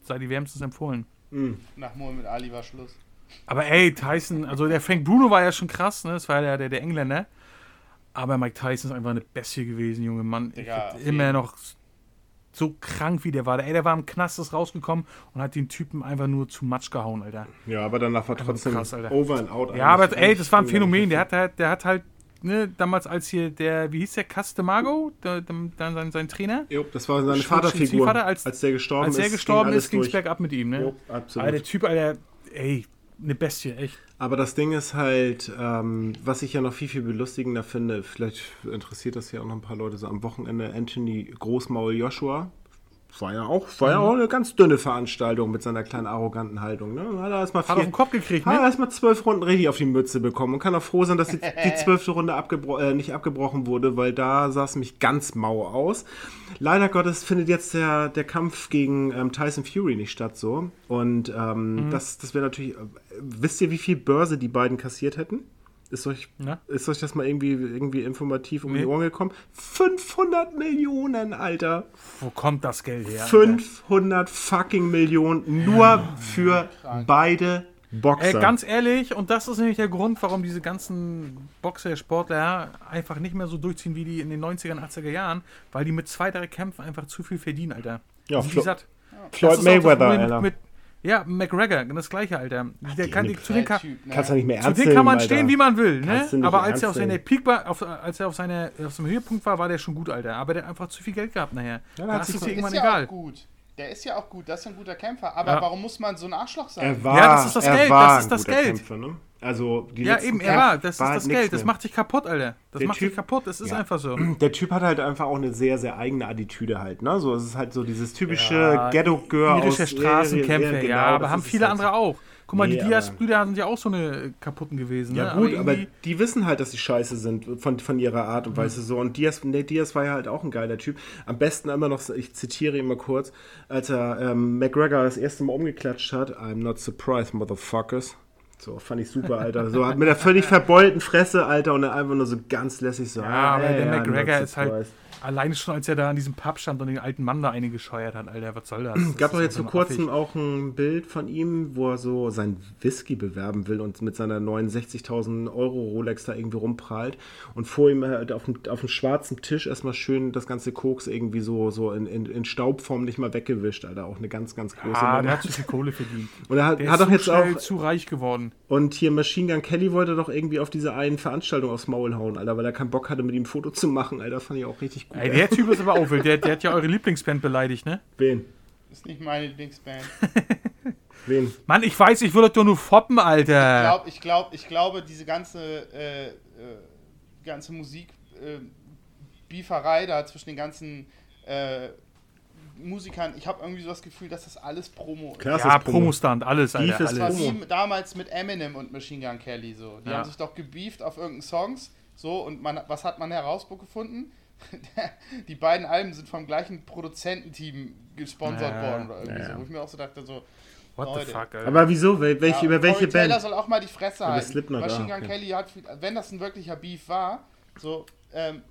sei die wärmstens empfohlen. Hm. Nach Muhammad Ali war Schluss. Aber ey, Tyson, also der Frank Bruno war ja schon krass, ne? Das war ja der, der Engländer. Aber Mike Tyson ist einfach eine Bestie gewesen, junge Mann. Ich Digga, immer noch so krank, wie der war. Ey, der war im Knast, ist rausgekommen und hat den Typen einfach nur zu Matsch gehauen, Alter. Ja, aber danach war trotzdem krass, Alter. over and out. Ja, aber ey, das war ein Phänomen. Der hat halt, der hat halt, ne, damals als hier der, wie hieß der, Castemago, der, der, der, sein, sein Trainer, Jo, das war seine Vaterfigur. Ziehvater, als- der gestorben als ist, er gestorben ging alles ist, ging es bergab mit ihm, ne? Jo, absolut. Alter, der Typ, Alter, ey, eine Bestie, echt. Aber das Ding ist halt, ähm, was ich ja noch viel, viel belustigender finde, vielleicht interessiert das ja auch noch ein paar Leute so am Wochenende, Anthony Großmaul Joshua. War ja auch, war Mhm. ja auch eine ganz dünne Veranstaltung mit seiner kleinen arroganten Haltung. Ne? Hat er erstmal Hat auf den Kopf gekriegt, Hat er ne? erstmal zwölf Runden richtig auf die Mütze bekommen und kann auch froh sein, dass die, die zwölfte Runde abgebro äh, nicht abgebrochen wurde, weil da sah es mich ganz mau aus. Leider Gottes findet jetzt der, der Kampf gegen ähm, Tyson Fury nicht statt so. Und ähm, Mhm. das, das wäre natürlich. Äh, wisst ihr, wie viel Börse die beiden kassiert hätten? Ist euch, Na? ist euch das mal irgendwie, irgendwie informativ um Nee. die Ohren gekommen? 500 Millionen, Alter. Wo kommt das Geld her? Alter? 500 fucking Millionen nur für beide Boxer. Ey, ganz ehrlich, und das ist nämlich der Grund, warum diese ganzen Boxer, Sportler einfach nicht mehr so durchziehen wie die in den 90er und 80er Jahren, weil die mit zwei, drei Kämpfen einfach zu viel verdienen, Alter. Ja, die Flo-. Floyd Mayweather, Alter. Mit, ja, McGregor, das gleiche, Alter. Der kann, zu den kann, Typ, ne? Kannst du nicht mehr zu ernst dem kann man nehmen, stehen, Alter. wie man will, ne? Aber als er auf seiner. Peak war, auf, als er auf, seiner, auf seinem Höhepunkt war, war der schon gut, Alter. Aber der hat einfach zu viel Geld gehabt nachher. Ja, da hat ist es dir ist irgendwann ja egal. auch gut. Der ist ja auch gut, das ist ein guter Kämpfer. Aber Ja. warum muss man so ein Arschloch sein? Er war, Ja, das ist das er Geld, das ein ist das guter Geld. Kämpfer, ne? Also die Ja, eben, er war. Das ist war das halt Geld. Das macht dich kaputt, Alter. Das Der macht Typ- dich kaputt. Das ist Ja. einfach so. [clears throat] Der Typ hat halt einfach auch eine sehr, sehr eigene Attitüde halt, ne? So, es ist halt so dieses typische Ja, Ghetto-Girl aus Straßenkämpfer, ja, genau, ja, aber das haben ist viele halt. andere auch. Guck mal, Nee, die Diaz-Brüder sind ja auch so eine kaputten gewesen. Ja ne? gut, aber, irgendwie- die wissen halt, dass sie scheiße sind von, von ihrer Art und Weise so. Und Diaz, nee, Diaz war ja halt auch ein geiler Typ. Am besten immer noch, ich zitiere ihn mal kurz, als er ähm, McGregor das erste Mal umgeklatscht hat, I'm not surprised, motherfuckers. So, fand ich super, Alter. So mit der völlig verbeulten Fresse, Alter, und dann einfach nur so ganz lässig so. Ja, aber "Ah, der ja, McGregor ist halt surprised." Alleine schon, als er da an diesem Pub stand und den alten Mann da eingescheuert hat, Alter, was soll das? [clears throat] das gab doch jetzt vor kurzem affig. auch ein Bild von ihm, wo er so sein Whisky bewerben will und mit seiner 69.000 Euro Rolex da irgendwie rumprallt und vor ihm halt auf dem, auf dem schwarzen Tisch erstmal schön das ganze Koks irgendwie so, so in, in, in Staubform nicht mal weggewischt, Alter. Auch eine ganz, ganz große Ah, Nummer. der hat zu viel Kohle verdient. [laughs] Und er hat, Der hat ist doch so jetzt auch, zu reich geworden. und hier Machine Gun Kelly wollte doch irgendwie auf diese einen Veranstaltung aufs Maul hauen, Alter, weil er keinen Bock hatte, mit ihm ein Foto zu machen, Alter. Fand ich auch richtig gut. Ey, der Typ ist aber auch wild. Der, der hat ja eure Lieblingsband beleidigt, ne? Wen? Ist nicht meine Lieblingsband. [laughs] Wen? Mann, ich weiß, ich würde doch nur foppen, Ich Alter. glaub, ich, glaub, ich glaube, diese ganze, äh, äh, ganze Musik, äh, Beeferei da zwischen den ganzen äh, Musikern, ich habe irgendwie so das Gefühl, dass das alles Promo ist. Klar, ist Ja. Promostand, alles, Alter. Beef ist Das war alles. Wie damals mit Eminem und Machine Gun Kelly so. Die Ja. haben sich doch gebieft auf irgendeinen Songs. So, und man, was hat man herausgefunden? [laughs] die beiden Alben sind vom gleichen Produzententeam gesponsert Ja, worden oder irgendwie ja, so. Wo ich mir auch so dachte, so, What the Leute. fuck, Alter. Aber wieso? Wel welche, ja, über welche Corey Taylor Band? soll auch mal die Fresse Über halten. Slipknot, Machine ah, Gun okay. Kelly hat, viel- wenn das ein wirklicher Beef war, so, ähm,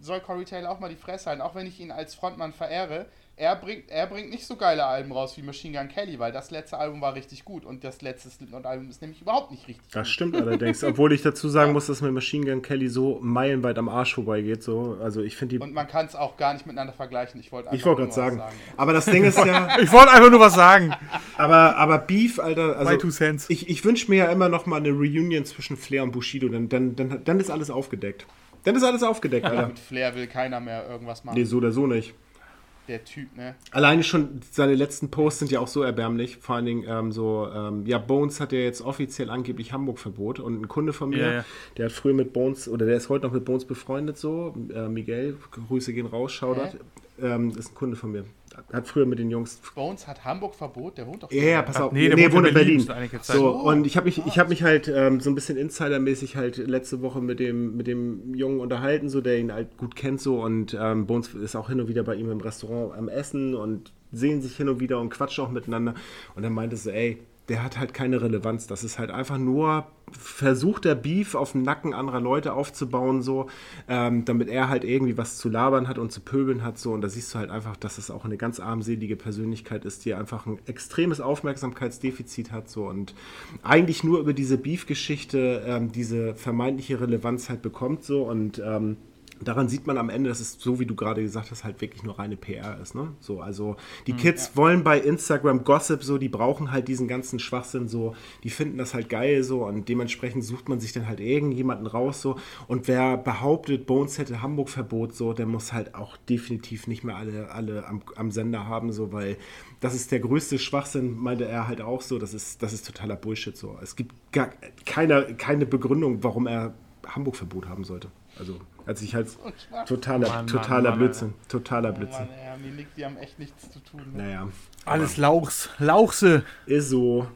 soll Corey Taylor auch mal die Fresse halten. Auch wenn ich ihn als Frontmann verehre, er bringt, er bringt nicht so geile Alben raus wie Machine Gun Kelly, weil das letzte Album war richtig gut und das letzte Slipknot-Album ist nämlich überhaupt nicht richtig Das gut. stimmt allerdings. Obwohl ich dazu sagen muss, dass mir Machine Gun Kelly so meilenweit am Arsch vorbeigeht. So. Also ich finde die. Und man kann es auch gar nicht miteinander vergleichen. Ich wollte Ich wollte einfach gerade sagen. was Aber das Ding ist ja. [laughs] Ich wollte einfach nur was sagen. aber, aber Beef, Alter. Also My two cents. Ich, ich wünsche mir ja immer noch mal eine Reunion zwischen Flair und Bushido. Dann, dann, dann, dann ist alles aufgedeckt. Dann ist alles aufgedeckt, Alter. Mit Flair will keiner mehr irgendwas machen. Nee, so oder so nicht. Der Typ, ne? Alleine schon seine letzten Posts sind ja auch so erbärmlich. Vor allen Dingen ähm, so, ähm, ja, Bones hat ja jetzt offiziell angeblich Hamburg-Verbot. Und ein Kunde von mir, Ja, ja. der hat früher mit Bones, oder der ist heute noch mit Bones befreundet, so, äh, Miguel, Grüße gehen raus, Shoutout. Ähm, ist ein Kunde von mir. Hat früher mit den Jungs Bones hat Hamburg-Verbot, der wohnt doch Ja, ja, pass auf. nee, der nee, wohnt wohnt in in Berlin Berlin. So, und ich habe mich, ich hab mich halt ähm, so ein bisschen insidermäßig halt letzte Woche mit dem, mit dem Jungen unterhalten, so, der ihn halt gut kennt so und ähm, Bones ist auch hin und wieder bei ihm im Restaurant am Essen und sehen sich hin und wieder und quatschen auch miteinander. Und er meinte so, ey, der hat halt keine Relevanz. Das ist halt einfach nur Versuch der Beef auf dem Nacken anderer Leute aufzubauen, so, ähm, damit er halt irgendwie was zu labern hat und zu pöbeln hat, so. Und da siehst du halt einfach, dass es auch eine ganz armselige Persönlichkeit ist, die einfach ein extremes Aufmerksamkeitsdefizit hat, so. Und eigentlich nur über diese Beef-Geschichte ähm, diese vermeintliche Relevanz halt bekommt, so. Und ähm, daran sieht man am Ende, dass es so wie du gerade gesagt hast, halt wirklich nur reine PR ist. Ne? So, also die Kids wollen bei Instagram Gossip so, die brauchen halt diesen ganzen Schwachsinn so, die finden das halt geil so und dementsprechend sucht man sich dann halt irgendjemanden raus so. Und wer behauptet, Bones hätte Hamburg-Verbot so, der muss halt auch definitiv nicht mehr alle, alle am, am Sender haben so, weil das ist der größte Schwachsinn, meinte er halt auch so. Das ist, das ist totaler Bullshit so. Es gibt gar keine, keine Begründung, warum er Hamburg-Verbot haben sollte. Also, als ich halt [laughs] totaler, Mann, Mann, totaler Mann, Blödsinn. Totaler Oh Blödsinn. Mann, ey, die, Nick, die haben echt nichts zu tun. Ne? Naja. Alles Lauchs. Lauchse. Ist so.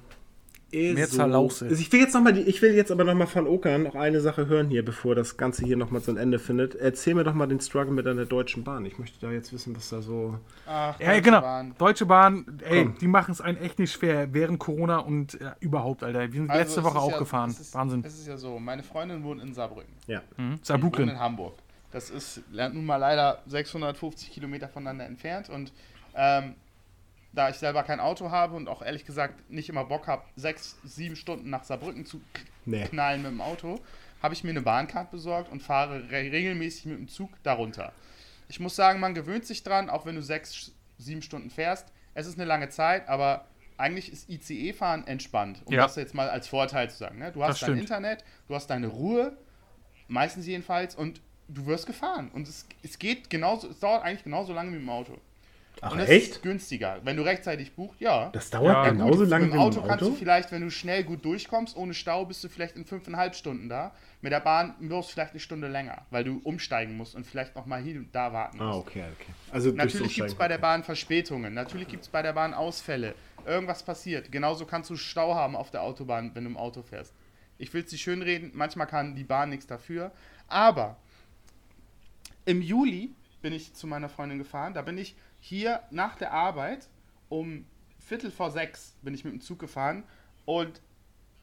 Ist Mehrzahl Lauchse. Also ich will jetzt noch mal die, ich will jetzt aber noch mal von Okan noch eine Sache hören hier, bevor das Ganze hier noch mal so ein Ende findet. Erzähl mir doch mal den Struggle mit deiner Deutschen Bahn. Ich möchte da jetzt wissen, was da so. Ach, Ja, Deutsche genau. Bahn. Deutsche Bahn, ey, Komm. die machen es einen echt nicht schwer während Corona und äh, überhaupt, Alter. Wir sind Also, letzte Woche auch ja, gefahren. Es ist, Wahnsinn. Es ist ja so, meine Freundin wohnt in Saarbrücken. Ja. Mhm. Ich wohne Saarbrücken. in Hamburg. Das ist nun mal leider 650 Kilometer voneinander entfernt und ähm, da ich selber kein Auto habe und auch ehrlich gesagt nicht immer Bock habe, sechs, sieben Stunden nach Saarbrücken zu Nee. knallen mit dem Auto, habe ich mir eine Bahncard besorgt und fahre re regelmäßig mit dem Zug darunter. Ich muss sagen, man gewöhnt sich dran, auch wenn du sechs, sieben Stunden fährst. Es ist eine lange Zeit, aber eigentlich ist ICE-Fahren entspannt, um Ja. das jetzt mal als Vorteil zu sagen. Ne? Du hast Das dein stimmt. Internet, du hast deine Ruhe, meistens jedenfalls, und du wirst gefahren. Und es, es geht genauso, es dauert eigentlich genauso lange wie im Auto. Ach, echt? ist günstiger. Wenn du rechtzeitig buchst, ja. Das dauert Ja, genauso Gut, lange mit wie dem im Auto kannst du Auto? vielleicht, wenn du schnell gut durchkommst, ohne Stau, bist du vielleicht in fünfeinhalb Stunden da. Mit der Bahn wirst du vielleicht eine Stunde länger, weil du umsteigen musst und vielleicht noch mal hier und da warten musst. Ah, okay, okay. Also Natürlich gibt es bei der Bahn Verspätungen, natürlich gibt es bei der Bahn Ausfälle. Irgendwas passiert. Genauso kannst du Stau haben auf der Autobahn, wenn du im Auto fährst. Ich will es nicht schönreden, manchmal kann die Bahn nichts dafür. Aber im Juli bin ich zu meiner Freundin gefahren. Da bin ich hier nach der Arbeit um Viertel vor sechs bin ich mit dem Zug gefahren und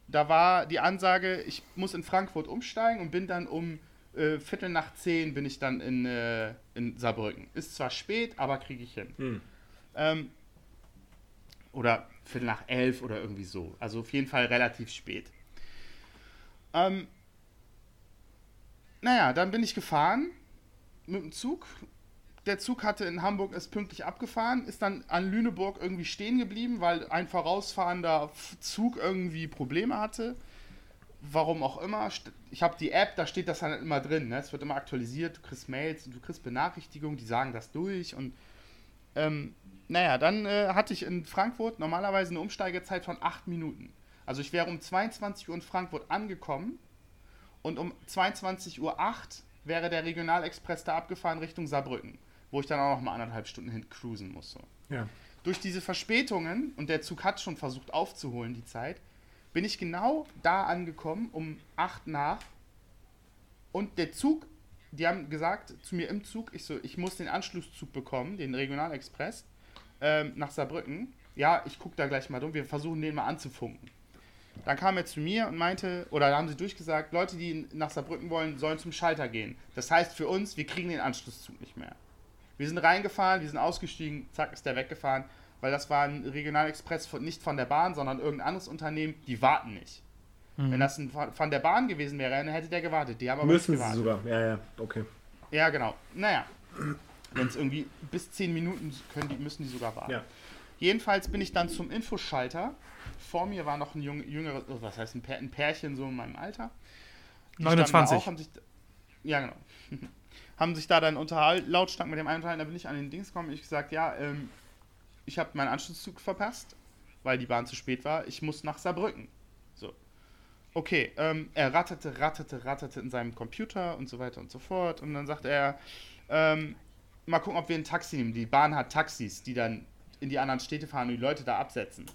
da war die Ansage, ich muss in Frankfurt umsteigen und bin dann um äh, Viertel nach zehn bin ich dann in, äh, in Saarbrücken. Ist zwar spät, aber kriege ich hin. Ähm, oder Viertel nach elf oder irgendwie so. Also auf jeden Fall relativ spät. Ähm, naja, dann bin ich gefahren mit dem Zug. Der Zug hatte in Hamburg ist pünktlich abgefahren, ist dann an Lüneburg irgendwie stehen geblieben, weil ein vorausfahrender Zug irgendwie Probleme hatte. Warum auch immer. Ich habe die App, da steht das dann immer drin. Ne? Es wird immer aktualisiert, du kriegst Mails, du kriegst Benachrichtigungen, die sagen das durch. Und ähm, naja, dann äh, hatte ich in Frankfurt normalerweise eine Umsteigezeit von 8 Minuten. Also ich wäre um 22 Uhr in Frankfurt angekommen und um 22.08 Uhr wäre der Regionalexpress da abgefahren Richtung Saarbrücken, wo ich dann auch noch mal anderthalb Stunden hin cruisen musste. Ja. Durch diese Verspätungen, und der Zug hat schon versucht aufzuholen die Zeit, bin ich genau da angekommen, um 8 nach. Und der Zug, die haben gesagt zu mir im Zug, ich so, ich muss den Anschlusszug bekommen, den Regionalexpress, ähm, nach Saarbrücken. Ja, ich gucke da gleich mal dumm, wir versuchen den mal anzufunken. Dann kam er zu mir und meinte, oder da haben sie durchgesagt, Leute, die nach Saarbrücken wollen, sollen zum Schalter gehen. Das heißt für uns, wir kriegen den Anschlusszug nicht mehr. Wir sind reingefahren, wir sind ausgestiegen, zack, ist der weggefahren, weil das war ein Regionalexpress von, nicht von der Bahn, sondern irgendein anderes Unternehmen, die warten nicht. Wenn das ein von der Bahn gewesen wäre, dann hätte der gewartet. Die haben aber Müssen nicht sie gewartet. sogar. Ja, ja, okay. Ja, genau. Naja, wenn es irgendwie bis 10 Minuten können die, müssen die sogar warten. Ja. Jedenfalls bin ich dann zum Infoschalter. Vor mir war noch ein jung, jüngeres, oh, was heißt ein, Pär, ein Pärchen so in meinem Alter. Die standen da 29. Auch, sich, ja, genau. [laughs] haben sich da dann unterhalten, lautstark mit dem einen unterhalten. Da bin ich an den Dings gekommen. Ich gesagt, ja, ähm, ich habe meinen Anschlusszug verpasst, weil die Bahn zu spät war. Ich muss nach Saarbrücken. So. Okay, ähm, er ratterte, ratterte, ratterte in seinem Computer und so weiter und so fort. Und dann sagt er, ähm, mal gucken, ob wir ein Taxi nehmen. Die Bahn hat Taxis, die dann in die anderen Städte fahren und die Leute da absetzen.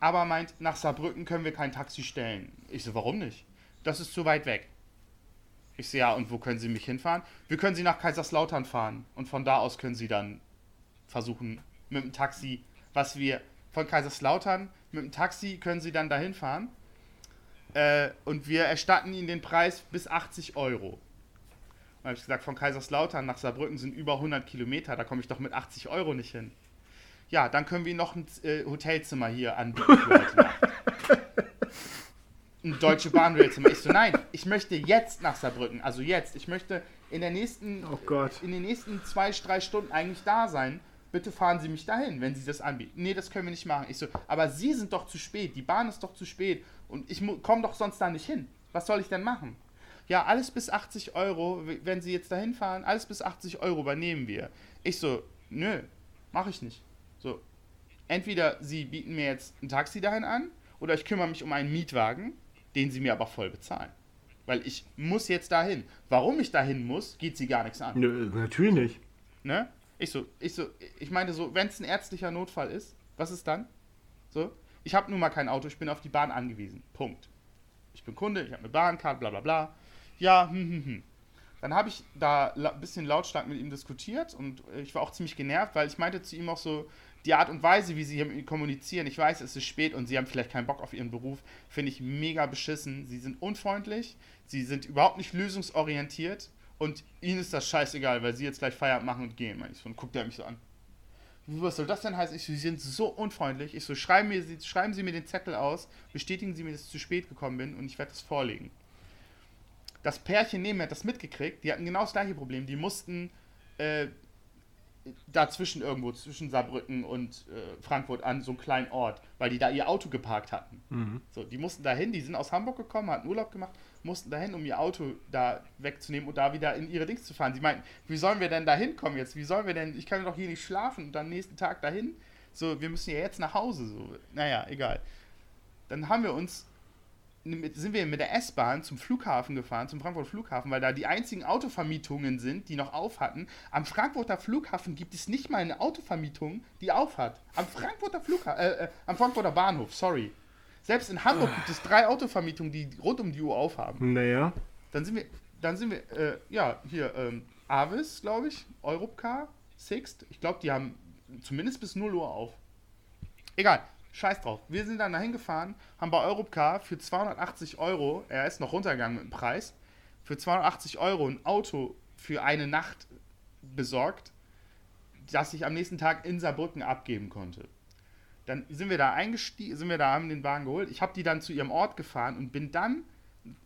Aber meint, nach Saarbrücken können wir kein Taxi stellen. Ich so, warum nicht? Das ist zu weit weg. Ich so, ja, und wo können Sie mich hinfahren? Wir können Sie nach Kaiserslautern fahren. Und von da aus können Sie dann versuchen, mit dem Taxi, was wir von Kaiserslautern, mit dem Taxi können Sie dann dahin fahren. Äh, und wir erstatten Ihnen den Preis bis 80 Euro. Und habe ich gesagt, von Kaiserslautern nach Saarbrücken sind über 100 Kilometer, da komme ich doch mit 80 Euro nicht hin. Ja, dann können wir Ihnen noch ein äh, Hotelzimmer hier anbieten für heute Nacht. [laughs] Ein Deutsche Bahnhotelzimmer. Ich so, nein, ich möchte jetzt nach Saarbrücken. Also jetzt. Ich möchte in der nächsten, Oh Gott. in den nächsten zwei, drei Stunden eigentlich da sein. Bitte fahren Sie mich dahin, wenn Sie das anbieten. Nee, das können wir nicht machen. Ich so, aber Sie sind doch zu spät. Die Bahn ist doch zu spät. Und ich komme doch sonst da nicht hin. Was soll ich denn machen? Ja, alles bis 80 Euro, wenn Sie jetzt dahin fahren, alles bis 80 Euro übernehmen wir. Ich so, nö, mache ich nicht. So, entweder Sie bieten mir jetzt ein Taxi dahin an oder ich kümmere mich um einen Mietwagen, den Sie mir aber voll bezahlen. Weil ich muss jetzt dahin. Warum ich dahin muss, geht Sie gar nichts an. Nö, natürlich nicht. Ne? Ich so, ich so, ich meine so, wenn es ein ärztlicher Notfall ist, was ist dann? So, ich habe nun mal kein Auto, ich bin auf die Bahn angewiesen. Punkt. Ich bin Kunde, ich habe eine Bahncard, bla bla bla. Ja, hm, hm, hm. Dann habe ich da ein bisschen lautstark mit ihm diskutiert und ich war auch ziemlich genervt, weil ich meinte zu ihm auch so, die Art und Weise, wie sie kommunizieren, ich weiß, es ist spät und sie haben vielleicht keinen Bock auf ihren Beruf, finde ich mega beschissen. Sie sind unfreundlich, sie sind überhaupt nicht lösungsorientiert und ihnen ist das scheißegal, weil sie jetzt gleich Feierabend machen und gehen. Ich so, und guckt er mich so an. Was soll das denn heißen? Ich so, Sie sind so unfreundlich. Ich so, schreiben, mir, schreiben Sie mir den Zettel aus, bestätigen Sie mir, dass ich zu spät gekommen bin und ich werde es vorlegen. Das Pärchen neben mir hat das mitgekriegt. Die hatten genau das gleiche Problem. Die mussten äh, dazwischen irgendwo, zwischen Saarbrücken und äh, Frankfurt an so einen kleinen Ort, weil die da ihr Auto geparkt hatten. So, die mussten dahin, die sind aus Hamburg gekommen, hatten Urlaub gemacht, mussten dahin, um ihr Auto da wegzunehmen und da wieder in ihre Dings zu fahren. Sie meinten, wie sollen wir denn da hinkommen jetzt? Wie sollen wir denn, ich kann doch hier nicht schlafen und dann nächsten Tag dahin. So, wir müssen ja jetzt nach Hause. So, naja, egal. Dann haben wir uns mit- sind wir mit der S-Bahn zum Flughafen gefahren, zum Frankfurter Flughafen, weil da die einzigen Autovermietungen sind, die noch auf hatten. Am Frankfurter Flughafen gibt es nicht mal eine Autovermietung, die auf hat. Am Frankfurter Flughafen, äh, äh, am Frankfurter Bahnhof, sorry. Selbst in Hamburg gibt es drei Autovermietungen, die rund um die Uhr aufhaben. Naja. Dann sind wir, dann sind wir, äh, ja, hier, ähm, Avis, glaube ich, Europcar, Sixt. Ich glaube, die haben zumindest bis 0 Uhr auf. Egal, scheiß drauf. Wir sind dann dahin gefahren, haben bei Europcar für 280 Euro, er ist noch runtergegangen mit dem Preis, für 280 Euro ein Auto für eine Nacht besorgt, das ich am nächsten Tag in Saarbrücken abgeben konnte. Dann sind wir da eingestiegen, sind wir da, haben den Wagen geholt. Ich habe die dann zu ihrem Ort gefahren und bin dann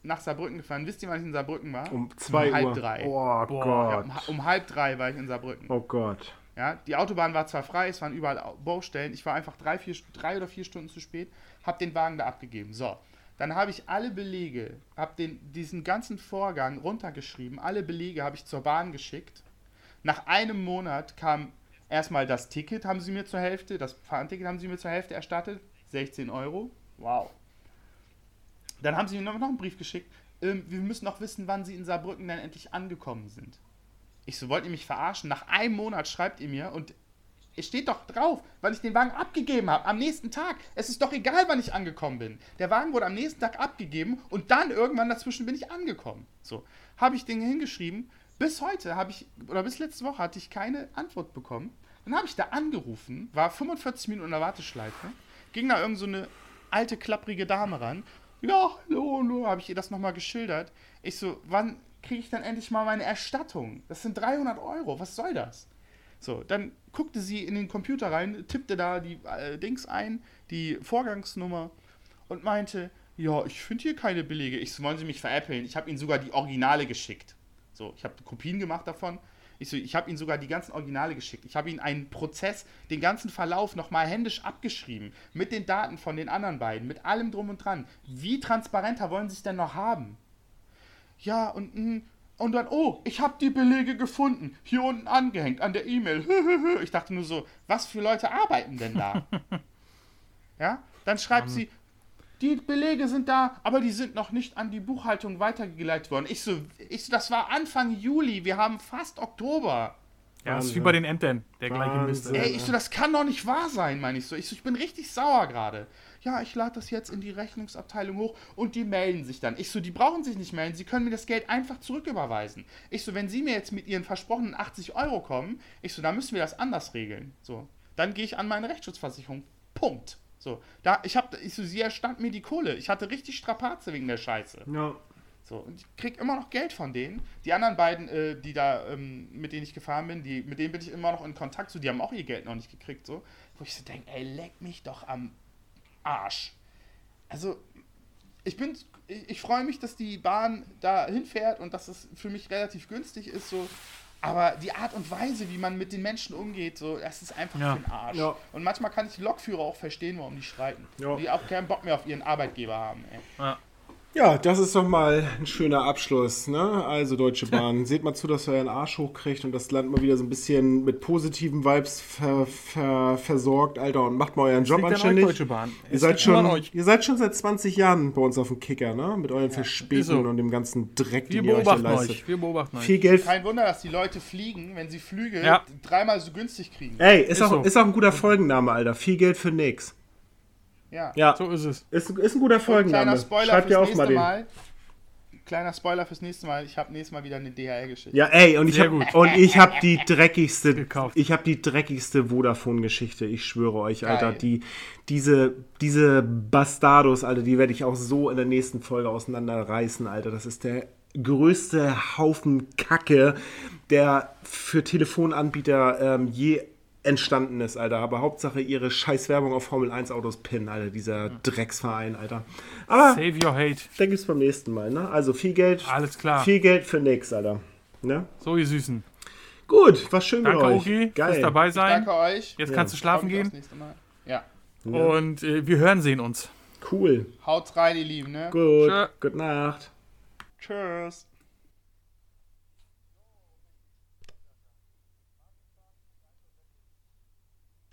nach Saarbrücken gefahren. Wisst ihr, wann ich in Saarbrücken war? Um zwei halb Uhr. drei. Oh Boah. Ja, Gott. um, ha- um halb drei war ich in Saarbrücken. Oh Gott. Ja, die Autobahn war zwar frei, es waren überall Au- Baustellen. Ich war einfach drei, vier, drei oder vier Stunden zu spät, habe den Wagen da abgegeben. So, dann habe ich alle Belege, habe diesen ganzen Vorgang runtergeschrieben. Alle Belege habe ich zur Bahn geschickt. Nach einem Monat kam erstmal das Ticket, haben sie mir zur Hälfte, das Fahrenticket haben sie mir zur Hälfte erstattet, 16 Euro. Wow. Dann haben sie mir noch noch einen Brief geschickt. Ähm, wir müssen noch wissen, wann sie in Saarbrücken dann endlich angekommen sind. Ich so, wollt ihr mich verarschen? Nach einem Monat schreibt ihr mir und es steht doch drauf, weil ich den Wagen abgegeben habe, am nächsten Tag. Es ist doch egal, wann ich angekommen bin. Der Wagen wurde am nächsten Tag abgegeben und dann irgendwann dazwischen bin ich angekommen. So, habe ich den hingeschrieben. Bis heute habe ich, oder bis letzte Woche hatte ich keine Antwort bekommen. Dann habe ich da angerufen, war 45 Minuten in der Warteschleife, ging da irgend so eine alte, klapprige Dame ran. Ja, hallo, hallo, habe ich ihr das nochmal geschildert. Ich so, wann kriege ich dann endlich mal meine Erstattung? Das sind 300 Euro, was soll das? So, dann guckte sie in den Computer rein, tippte da die äh, Dings ein, die Vorgangsnummer und meinte, ja, ich finde hier keine Belege. Ich so, wollen Sie mich veräppeln? Ich habe Ihnen sogar die Originale geschickt. So, ich habe Kopien gemacht davon. Ich so, ich habe Ihnen sogar die ganzen Originale geschickt. Ich habe Ihnen einen Prozess, den ganzen Verlauf nochmal händisch abgeschrieben. Mit den Daten von den anderen beiden, mit allem drum und dran. Wie transparenter wollen Sie es denn noch haben? Ja, und, mm, und dann, oh, ich habe die Belege gefunden. Hier unten angehängt an der E-Mail. [laughs] Ich dachte nur so, was für Leute arbeiten denn da? [laughs] ja, dann schreibt sie, die Belege sind da, aber die sind noch nicht an die Buchhaltung weitergeleitet worden. Ich so, ich so, das war Anfang Juli, wir haben fast Oktober. Ja, das ist wie bei den Ämtern. Der gleiche Mist. Ey, ich so, das kann doch nicht wahr sein, meine ich so. Ich so, ich bin richtig sauer gerade. Ja, ich lade das jetzt in die Rechnungsabteilung hoch und die melden sich dann. Ich so, die brauchen sich nicht melden, sie können mir das Geld einfach zurücküberweisen. Ich so, wenn sie mir jetzt mit ihren versprochenen 80 Euro kommen, ich so, dann müssen wir das anders regeln. So, dann gehe ich an meine Rechtsschutzversicherung. Punkt. So, da, ich hab, ich so, sie erstand mir die Kohle. Ich hatte richtig Strapaze wegen der Scheiße. Ja. So, und ich krieg immer noch Geld von denen. Die anderen beiden, äh, die da, ähm, mit denen ich gefahren bin, die, mit denen bin ich immer noch in Kontakt, so, die haben auch ihr Geld noch nicht gekriegt, so. Wo ich so denke, ey, leck mich doch am Arsch. Also, ich bin, ich, ich freue mich, dass die Bahn da hinfährt und dass es für mich relativ günstig ist, so. Aber die Art und Weise, wie man mit den Menschen umgeht, so, das ist einfach Ja. für den Arsch. Ja. Und manchmal kann ich die Lokführer auch verstehen, warum die streiten. Ja. Die auch keinen Bock mehr auf ihren Arbeitgeber haben, ey. Ja. Ja, das ist doch mal ein schöner Abschluss, ne? Also Deutsche [laughs] Bahn, seht mal zu, dass ihr euren Arsch hochkriegt und das Land mal wieder so ein bisschen mit positiven Vibes ver, ver, versorgt, Alter, und macht mal euren Job liegt an euch, anständig. Deutsche Bahn. Ihr Es seid, schon, an euch. ihr seid schon seit 20 Jahren bei uns auf dem Kicker, ne? Mit euren Verspätungen ist so. und dem ganzen Dreck, Wir den ihr euch da beobachten leistet. euch. Wir beobachten euch. Viel Geld. Kein Wunder, dass die Leute fliegen, wenn sie Flüge Ja. dreimal so günstig kriegen. Ey, ist, Ist auch, so. ist auch ein guter Folgenname, Alter. Viel Geld für nix. Ja. Ja, So ist es. ist, ist ein guter Und Folgenname. kleiner Spoiler Schreibt ihr fürs mal nächste den. Mal. Kleiner Spoiler fürs nächste Mal. Ich habe nächstes Mal wieder eine DHL-Geschichte. Ja, ey, und ich Sehr habe gut. und ich habe die dreckigste Gekauft. ich habe die dreckigste Vodafone Geschichte, ich schwöre euch, Alter, Geil. die diese diese Bastardos, Alter, die werde ich auch so in der nächsten Folge auseinanderreißen, Alter. Das ist der größte Haufen Kacke, der für Telefonanbieter ähm, je entstanden ist, Alter. Aber Hauptsache ihre scheiß Werbung auf Formel 1 Autos pinnen, Alter, dieser Drecksverein, Alter. Aber Save your hate. dann gibt's beim nächsten Mal, ne? Also viel Geld, Alles klar. viel Geld für nix, Alter. Ne? So, ihr Süßen. Gut, war schön Danke, mit euch. Ogi, Geil. fürs dabei Ich sein. danke euch. Jetzt Ja. kannst du schlafen gehen. Ja. Und äh, wir hören sehen uns. Cool. Haut rein, ihr Lieben, ne? Gut. Tschö. Gute Nacht. Tschüss.